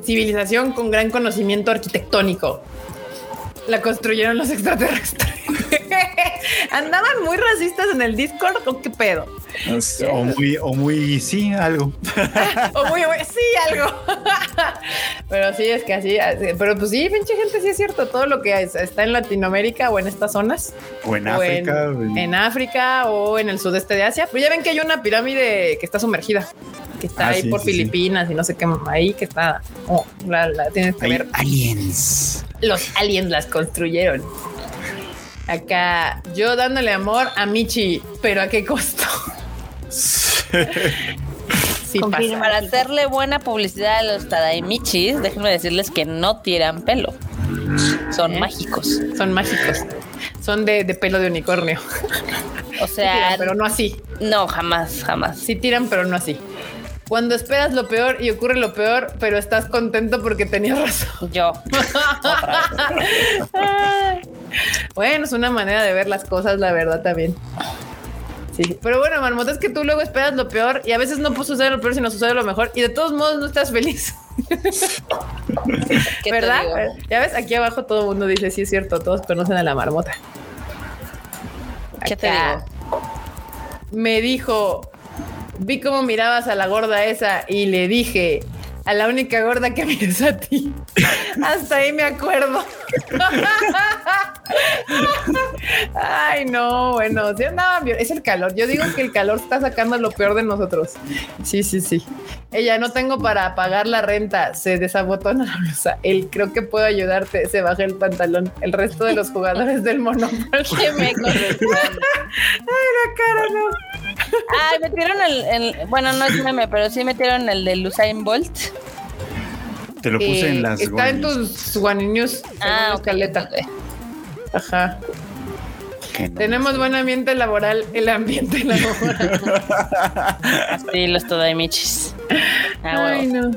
Civilización con gran conocimiento arquitectónico. La construyeron los extraterrestres. [LAUGHS] Andaban muy racistas en el Discord o qué pedo. O muy, o muy, sí, algo. [LAUGHS] O muy, muy- sí, algo. pero sí, es que así, así- pero pues sí, pinche gente, sí es cierto. Todo lo que es- está en Latinoamérica o en estas zonas, O en o en- África. en, África o en el sudeste de Asia. Pero ya ven que hay una pirámide que está sumergida, que está Ah, ahí sí, por sí, sí. Filipinas y no sé qué, ahí que está. oh, la, la tienes que Hay ver. aliens. Los aliens las construyeron. Acá yo dándole amor a Michi, pero a qué costo. [LAUGHS] Sí Confirma. pasa. Para hacerle buena publicidad a los Tadaimichis, déjenme decirles que no tiran pelo. Son ¿Eh? mágicos. Son mágicos. Son de, de pelo de unicornio. O Sí sea, [LAUGHS] tiran, pero no así. no, jamás, jamás. Sí tiran, pero no así. Cuando esperas lo peor y ocurre lo peor, pero estás contento porque tenías razón. Yo. [LAUGHS] Bueno, es una manera de ver las cosas, la verdad también. Sí, pero bueno, Marmota, es que tú luego esperas lo peor y a veces no sucede lo peor, sino sucede lo mejor y de todos modos no estás feliz, [LAUGHS] ¿Qué te ¿verdad? Ya ves, aquí abajo todo el mundo dice, sí es cierto, todos conocen a la Marmota. ¿Qué te Acá digo? Me dijo, vi cómo mirabas a la gorda esa y le dije, A la única gorda que [LAUGHS] mires a ti. [LAUGHS] Hasta ahí me acuerdo. [LAUGHS] Ay, no, bueno, sí. Es el calor. Yo digo que el calor está sacando lo peor de nosotros. Sí, sí, sí. Ella no tengo para pagar la renta. Se desabotona la blusa. Él creo que puedo ayudarte. Se baja el pantalón. El resto de los jugadores del Monopoly. ¿Qué me corresponde? Ay, la cara, no. Ay, metieron el, el- Bueno, no es meme, pero sí metieron el de Usain Bolt. Te lo puse Eh, en las. Está en tus One News. Ah, Ah, ok, escaleta. Ajá. No. Tenemos buen ambiente laboral. El ambiente laboral. [LAUGHS] Así los Todaimichis. Ah, Ay, no.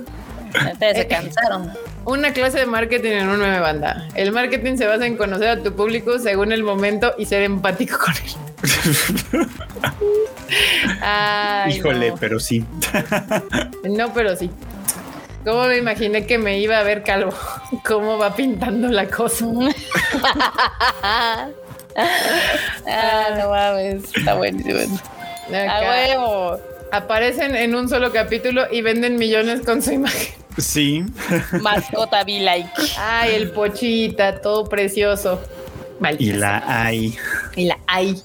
Ustedes se cansaron. Una clase de marketing en una nueva banda. El marketing se basa en conocer a tu público según el momento y ser empático con él. Ay, Híjole, no. pero sí. No, pero sí. ¿Cómo me imaginé que me iba a ver calvo? [LAUGHS] ¿Cómo va pintando la cosa? [LAUGHS] Ah, no mames. Está buenísimo. A huevo. Aparecen en un solo capítulo y venden millones con su imagen. Sí. Mascota be like. Ay, el pochita, todo precioso. Maldita Y la hay. y la hay.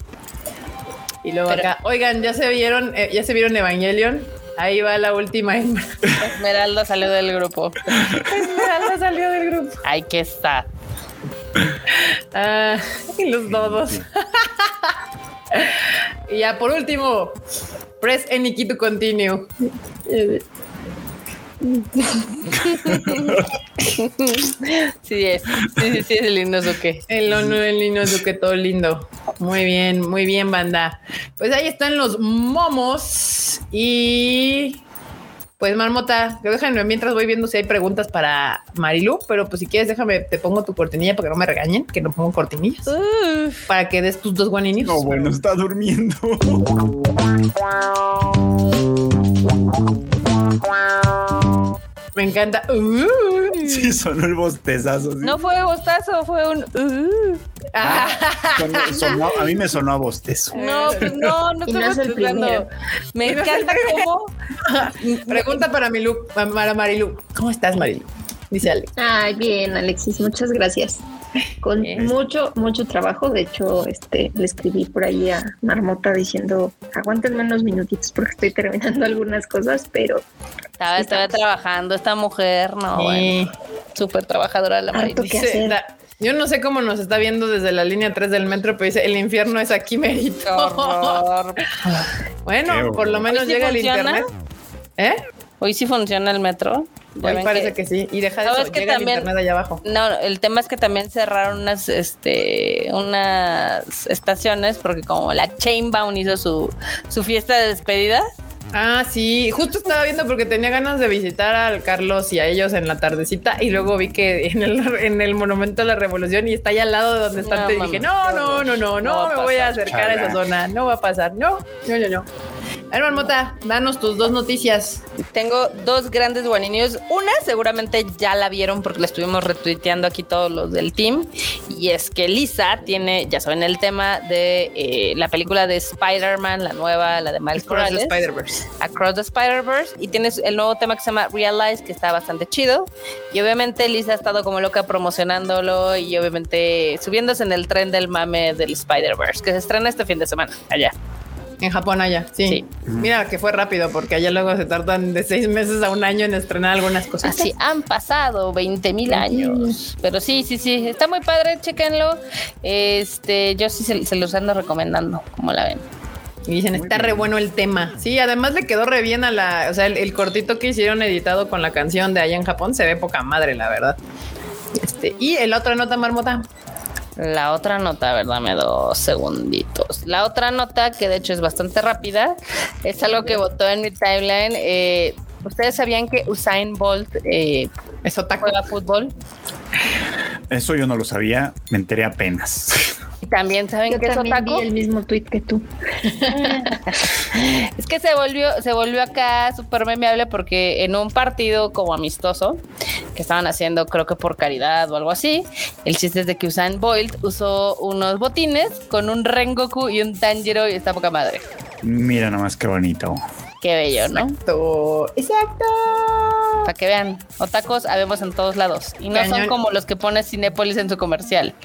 Y luego Pero- acá, oigan, ya se vieron, eh, ya se vieron Evangelion. Ahí va la última hembra. [LAUGHS] Esmeralda salió del grupo. Esmeralda salió del grupo. Ay, qué está. Ah, y los dodos. [LAUGHS] y ya por último, press any key to continue. [LAUGHS] Sí es. Sí, sí, sí, es el Inosuke. El honor del niño es que todo lindo. Muy bien, muy bien, banda. Pues ahí están los momos y pues marmota, déjenme mientras voy viendo si hay preguntas para Marilu, pero pues si quieres déjame, te pongo tu cortinilla para que no me regañen, que no pongo cortinillas, para que des tus dos guaninios. No, bueno, está durmiendo. [LAUGHS] Me encanta. Uh. [LAUGHS] Sí, sonó el bostezazo. sí. No fue bostazo, fue un. uh. Ah. Sonó- sonó- a mí me sonó a bostezo. No, pues no, no estoy. Me encanta cómo. [LAUGHS] Pregunta para Milu, para Marilu. ¿Cómo estás, Marilu? Dice Ale. Ay, bien, Alexis, muchas gracias. Con mucho, mucho trabajo. De hecho, este le escribí por ahí a Marmota diciendo aguántenme unos minutitos porque estoy terminando [LAUGHS] algunas cosas, pero Estaba, estaba trabajando esta mujer, no, bueno, Sí. súper trabajadora la Harto que hacer. yo no sé cómo nos está viendo desde la línea 3 del metro, pero dice, el infierno es aquí, merito. [LAUGHS] Bueno, por lo menos ¿Hoy sí llega el funciona? internet. ¿Eh? Hoy sí funciona el metro. Ya Hoy parece que... sí. Y deja de ¿Sabes eso, que llega también- el internet allá abajo. No, el tema es que también cerraron unas, este, unas estaciones porque como la Chainbound hizo su, su fiesta de despedida. Ah, sí, justo estaba viendo porque tenía ganas de visitar al Carlos y a ellos en la tardecita y luego vi que en el, en el Monumento a la Revolución y está ahí al lado de donde está No, y dije, no, no, no, no, No no, me voy a acercar a esa zona, no va a pasar, no, no, no, no. A ver, Marmota, danos tus dos noticias. Tengo dos grandes guaninios. Una seguramente ya la vieron porque la estuvimos retuiteando aquí todos los del team. Y es que Lisa tiene, ya saben, el tema de eh, la película de Spider-Man, la nueva, la de Miles Across the Morales. Spider-Verse. Across the Spider-Verse y tienes el nuevo tema que se llama Realize que está bastante chido y obviamente Lisa ha estado como loca promocionándolo y obviamente subiéndose en el tren del mame del Spider-Verse que se estrena este fin de semana allá. En Japón allá, sí. Sí. Mira que fue rápido porque allá luego se tardan de seis meses a un año en estrenar algunas cosas. Así han pasado 20 mil años. Pero sí, sí, sí, está muy padre, chéquenlo. Este, yo sí se, se los ando recomendando, como la ven. Y dicen, Muy está bien. re bueno el tema. Sí, además le quedó re bien a la, o sea, el, el cortito que hicieron editado con la canción de allá en Japón se ve poca madre, la verdad. Este, y el otra nota marmota. La otra nota, a ver, dame dos segunditos. La otra nota, que de hecho es bastante rápida, es algo que votó en mi timeline. Eh, ¿Ustedes sabían que Usain Bolt eh, Es otaku. juega fútbol? Eso yo no lo sabía, me enteré apenas. [LAUGHS] También saben yo que es también otaku. vi el mismo tweet que tú. [LAUGHS] Es que se volvió, se volvió acá súper memeable porque en un partido como amistoso que estaban haciendo, creo que por caridad o algo así, el chiste es de que Usain Bolt usó unos botines con un Rengoku y un Tanjiro y está poca madre. Mira nomás qué bonito. Qué bello, ¿no? Exacto. Exacto. Para que vean, otacos habemos en todos lados. Y no son como los que pone Cinépolis en su comercial.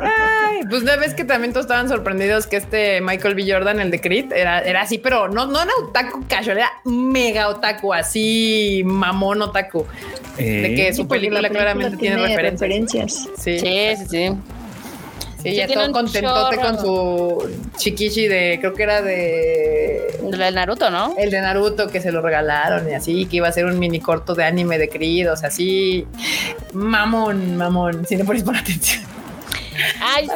Ay, pues no ves que también todos estaban sorprendidos que este Michael B. Jordan, el de Creed, era, era así, pero no, no era otaku casual, era mega otaku, así mamón otaku. De que Eh, su película la claramente tiene, referencias. referencias. Sí, Sí, sí, sí. Sí, ya todo contentote chorro. con su chiquichi de, creo que era de El Naruto, ¿no? el de Naruto que se lo regalaron y así, que iba a ser un mini corto de anime de Creed, o sea, así, mamón, mamón, si no pones por atención. Ay?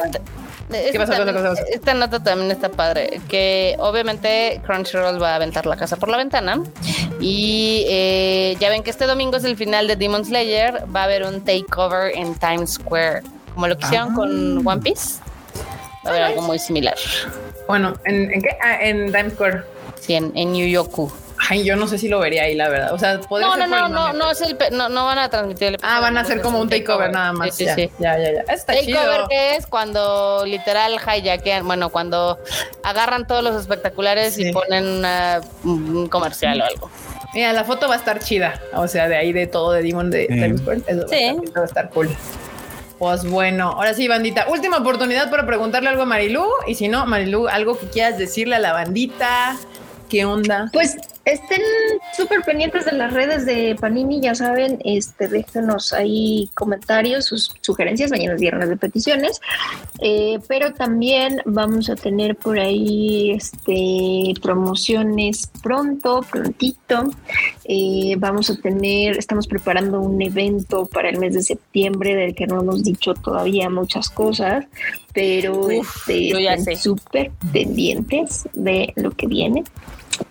¿Qué pasó? también- ¿Qué pasó? esta nota también está padre. Que obviamente Crunchyroll va a aventar la casa por la ventana. Y eh, ya ven que este domingo es el final de Demon Slayer. Va a haber un takeover en Times Square. Como lo que hicieron Ah. con One Piece. Va a haber algo muy similar. Bueno, ¿en, en qué? Ah, en Times Square. Sí, en, en New York. Ay, yo no sé si lo vería ahí, la verdad. O sea, podría No, ser no, no, no, no, es el pe- no, no van a transmitir el Ah, van a hacer como un takeover nada más. Sí, sí, ya, sí. ya, ya, ya. Está Takeover chido. que es cuando literal hijackean, bueno, cuando agarran todos los espectaculares Sí. y ponen una- un comercial o algo. Mira, la foto va a estar chida. O sea, de ahí de todo de Demon de Times Square. Eso va a Sí. estar- eso va a estar cool. Pues bueno, ahora sí, bandita. Última oportunidad para preguntarle algo a Marilú. Y si no, Marilú, algo que quieras decirle a la bandita. ¿Qué onda? Pues estén súper pendientes de las redes de Panini, ya saben, este, déjenos ahí comentarios, sus sugerencias, mañana es viernes de peticiones, Eh, pero también vamos a tener por ahí este, promociones pronto, prontito, Eh, vamos a tener, estamos preparando un evento para el mes de septiembre del que no hemos dicho todavía muchas cosas, pero Uf, este, estén súper pendientes de lo que viene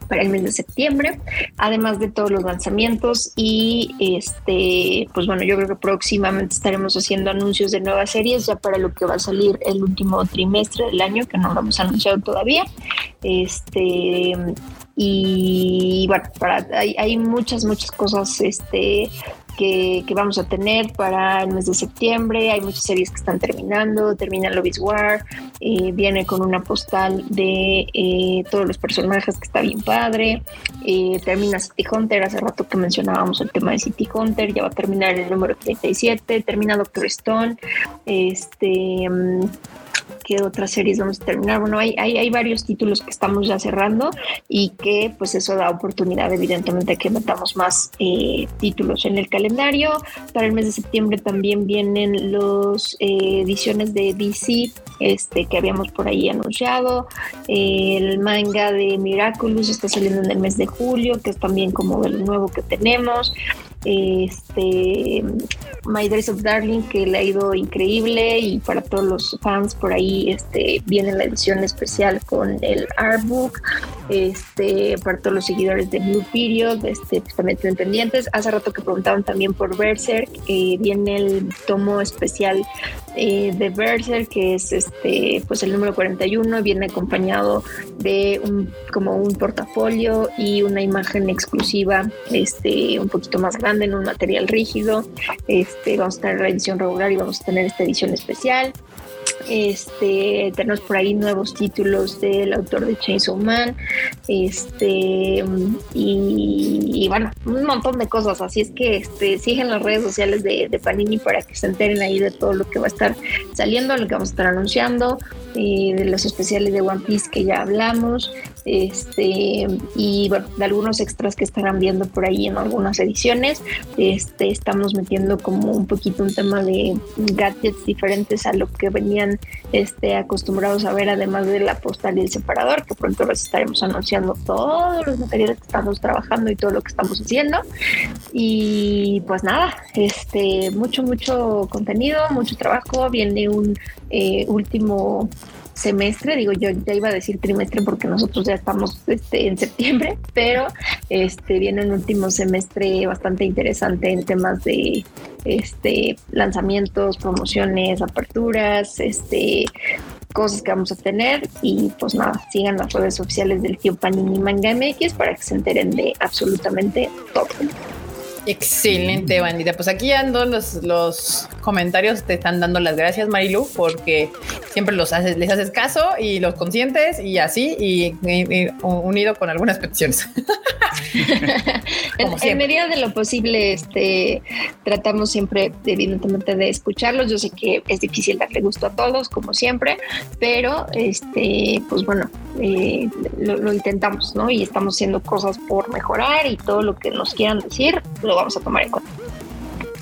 para el mes de septiembre, además de todos los lanzamientos y este, pues bueno, yo creo que próximamente estaremos haciendo anuncios de nuevas series ya para lo que va a salir el último trimestre del año, que no lo hemos anunciado todavía. Este, y bueno, para, hay, hay muchas, muchas cosas este, que, que vamos a tener para el mes de septiembre. Hay muchas series que están terminando. Termina Lobby's War. eh, viene con una postal de eh, todos los personajes que está bien padre. eh, termina City Hunter. Hace rato que mencionábamos el tema de City Hunter. Ya va a terminar el número 37. Termina Doctor Stone. Este. mm, ¿Qué otras series vamos a terminar? Bueno, hay, hay, hay varios títulos que estamos ya cerrando y que pues eso da oportunidad evidentemente que metamos más eh, títulos en el calendario. Para el mes de septiembre también vienen los eh, ediciones de DC este, que habíamos por ahí anunciado. el manga de Miraculous está saliendo en el mes de julio, que es también como de lo nuevo que tenemos. Este My Dress of Darling, que le ha ido increíble y para todos los fans por ahí este, viene la edición especial con el artbook. Este, para todos los seguidores de Blue Period, este, pues, también pendientes. Hace rato que preguntaban también por Berserk, eh, viene el tomo especial eh, de Berserk, que es este, pues el número 41, viene acompañado de un, como un portafolio y una imagen exclusiva, este, un poquito más grande en un material rígido. Este, vamos a tener la edición regular y vamos a tener esta edición especial. Este, tenemos por ahí nuevos títulos del autor de Chainsaw Man. Este, y, bueno, un montón de cosas. Así es que este, sigan las redes sociales de, de Panini para que se enteren ahí de todo lo que va a estar saliendo, lo que vamos a estar anunciando, eh, de los especiales de One Piece que ya hablamos. Este, y bueno, de algunos extras que estarán viendo por ahí en algunas ediciones. Este, estamos metiendo como un poquito un tema de gadgets diferentes a lo que venían este, acostumbrados a ver, además de la postal y el separador, que pronto les estaremos anunciando todos los materiales que estamos trabajando y todo lo que estamos haciendo. Y pues nada, este, mucho, mucho contenido, mucho trabajo. Viene un eh, último semestre, digo yo ya iba a decir trimestre porque nosotros ya estamos este, en septiembre, pero este viene un último semestre bastante interesante en temas de este lanzamientos, promociones, aperturas, este cosas que vamos a tener y pues nada, sigan las redes oficiales del tío Panini Manga MX para que se enteren de absolutamente todo. Excelente, bandita. Pues aquí ando los, los comentarios te están dando las gracias, Marilu, porque siempre los haces, les haces caso y los consientes y así, y, y- y unido con algunas peticiones. [LAUGHS] [LAUGHS] En, medida de lo posible, este, tratamos siempre, evidentemente, de escucharlos. Yo sé que es difícil darle gusto a todos, como siempre, pero, este, pues bueno, eh, lo, lo intentamos, ¿no? Y estamos haciendo cosas por mejorar y todo lo que nos quieran decir, lo vamos a tomar en cuenta.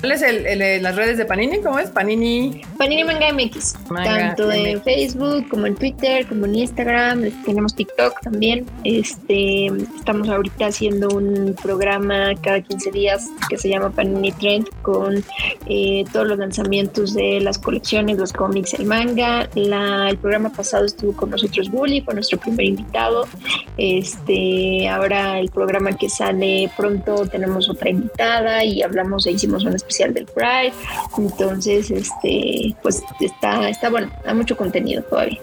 ¿Cuál es el, el- las redes de Panini? ¿Cómo es? Panini. Panini Manga MX, Manga tanto en. Facebook como en Twitter, como en Instagram, tenemos TikTok también. Este, estamos ahorita haciendo un programa cada 15 días que se llama Panini Trend con eh, todos los lanzamientos de las colecciones, los cómics, el manga. La- el programa pasado estuvo con nosotros Bully, fue nuestro primer invitado. Este, ahora el programa que sale pronto tenemos otra invitada y hablamos e hicimos un especial del Pride. Entonces, este, pues está, está bueno, hay mucho contenido todavía.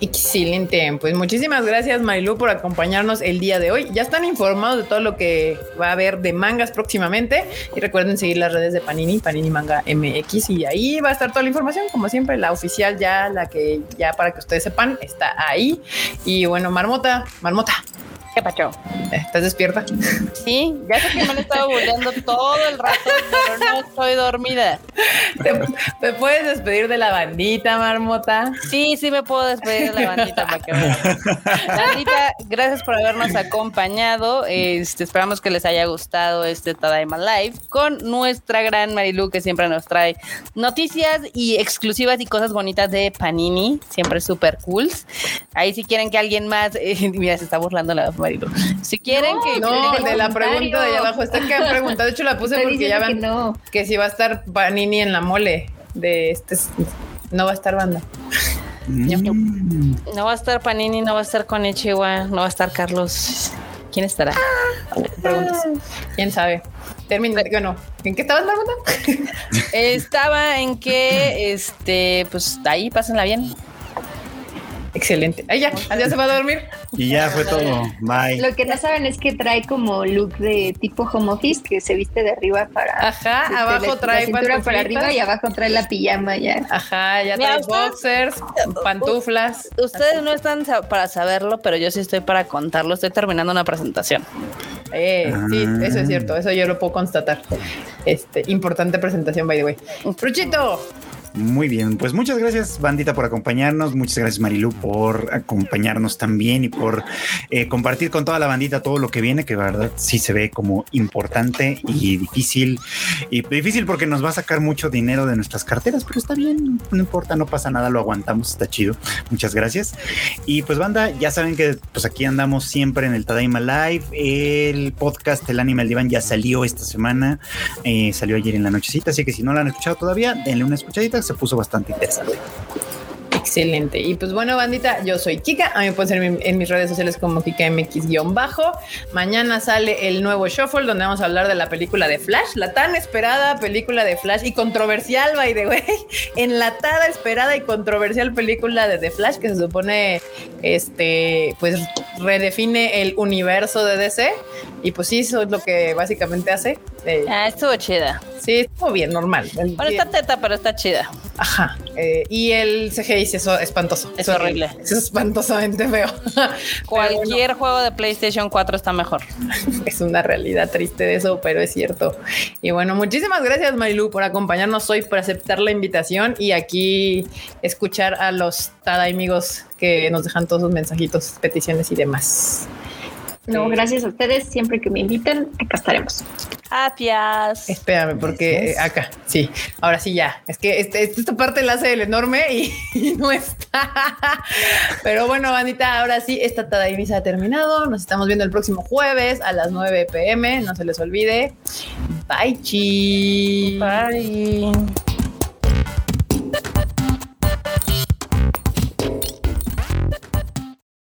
Excelente. Pues muchísimas gracias, Marilu, por acompañarnos el día de hoy. Ya están informados de todo lo que va a haber de mangas próximamente. Y recuerden seguir las redes de Panini, Panini Manga MX. Y ahí va a estar toda la información, como siempre, la oficial ya, la que ya para que ustedes sepan, está ahí. Y bueno, Marmota, Marmota, ¿Qué pacho? ¿estás despierta? Sí, ya sé que me han estado bulleando todo el rato, pero no estoy dormida. ¿Te, te puedes despedir de la bandita, Marmota? Sí, sí me puedo despedir de la bandita para que vean. Bandita, gracias por habernos acompañado. Este, esperamos que les haya gustado este Tadaima Live con nuestra gran Marilu que siempre nos trae noticias y exclusivas y cosas bonitas de Panini, siempre súper cool. Ahí si quieren que alguien más, eh, [LAUGHS] mira, se está burlando la Marilu. Si quieren que No, de la comentario. pregunta de allá abajo. Está que han preguntado. De hecho, la puse Estoy porque ya van que no. que si va a estar Panini en la mole de este. No va a estar banda. Mm. no va a estar Panini, no va a estar con Ichiwa, no va a estar Carlos. ¿Quién estará? Preguntas. ¿Quién sabe? Termina. Bueno, ¿en qué estabas, Marmota? Estaba en que, este, pues ahí pásenla bien. Excelente. Ahí ya, ya se va a dormir. Y ya fue todo. Bye. Lo que no saben es que trae como look de tipo home office que se viste de arriba para Ajá, este, abajo la- trae la cintura para arriba y abajo trae la pijama ya. Ajá, ya Mira, trae ustedes- boxers, pantuflas. Ustedes no están para saberlo, pero yo sí estoy para contarlo. Estoy terminando una presentación. Eh, sí, Ah. eso es cierto, eso yo lo puedo constatar. Este, importante presentación, by the way. Fruchito, Muy bien, pues muchas gracias, bandita, por acompañarnos. Muchas gracias, Marilu, por acompañarnos también y por eh, compartir con toda la bandita todo lo que viene, que verdad sí se ve como importante y difícil. Y difícil porque nos va a sacar mucho dinero de nuestras carteras, pero está bien, no importa, no pasa nada, lo aguantamos, está chido. Muchas gracias. Y pues, banda, ya saben que pues aquí andamos siempre en el Tadaima Live. El podcast El Animal Divan ya salió esta semana, eh, salió ayer en la nochecita, así que si no lo han escuchado todavía, denle una escuchadita, se puso bastante interesante. Excelente. Y pues bueno, bandita, yo soy Kika. A mí me pueden seguir en, mis redes sociales como KikaMX-bajo. Mañana sale el nuevo Shuffle donde vamos a hablar de la película de Flash, la tan esperada película de Flash y controversial, by the way, [LAUGHS] enlatada, esperada y controversial película de The Flash que se supone, este, pues redefine el universo de DC. Y pues sí, eso es lo que básicamente hace. Eh, Ah, estuvo chida. sí, estuvo bien, normal. El- Bueno, está teta, pero está chida. Ajá. eh, y el CGI es eso espantoso. Es horrible. Es espantosamente feo. [LAUGHS] Cualquier juego de PlayStation 4 está mejor. [LAUGHS] es una realidad triste de eso, pero es cierto. Y bueno, muchísimas gracias, Marilu, por acompañarnos hoy, por aceptar la invitación y aquí escuchar a los tada amigos que nos dejan todos sus mensajitos, peticiones y demás. No, Sí. gracias a ustedes. Siempre que me inviten, acá estaremos. Gracias. Espérame, porque eh, acá, sí, ahora sí ya. Es que este- esta parte la hace el enorme y, [LAUGHS] y no está. Pero bueno, bandita, ahora sí, esta Tadaimisa ha terminado. Nos estamos viendo el próximo jueves a las 9 pm. No se les olvide. Bye, chi. Bye.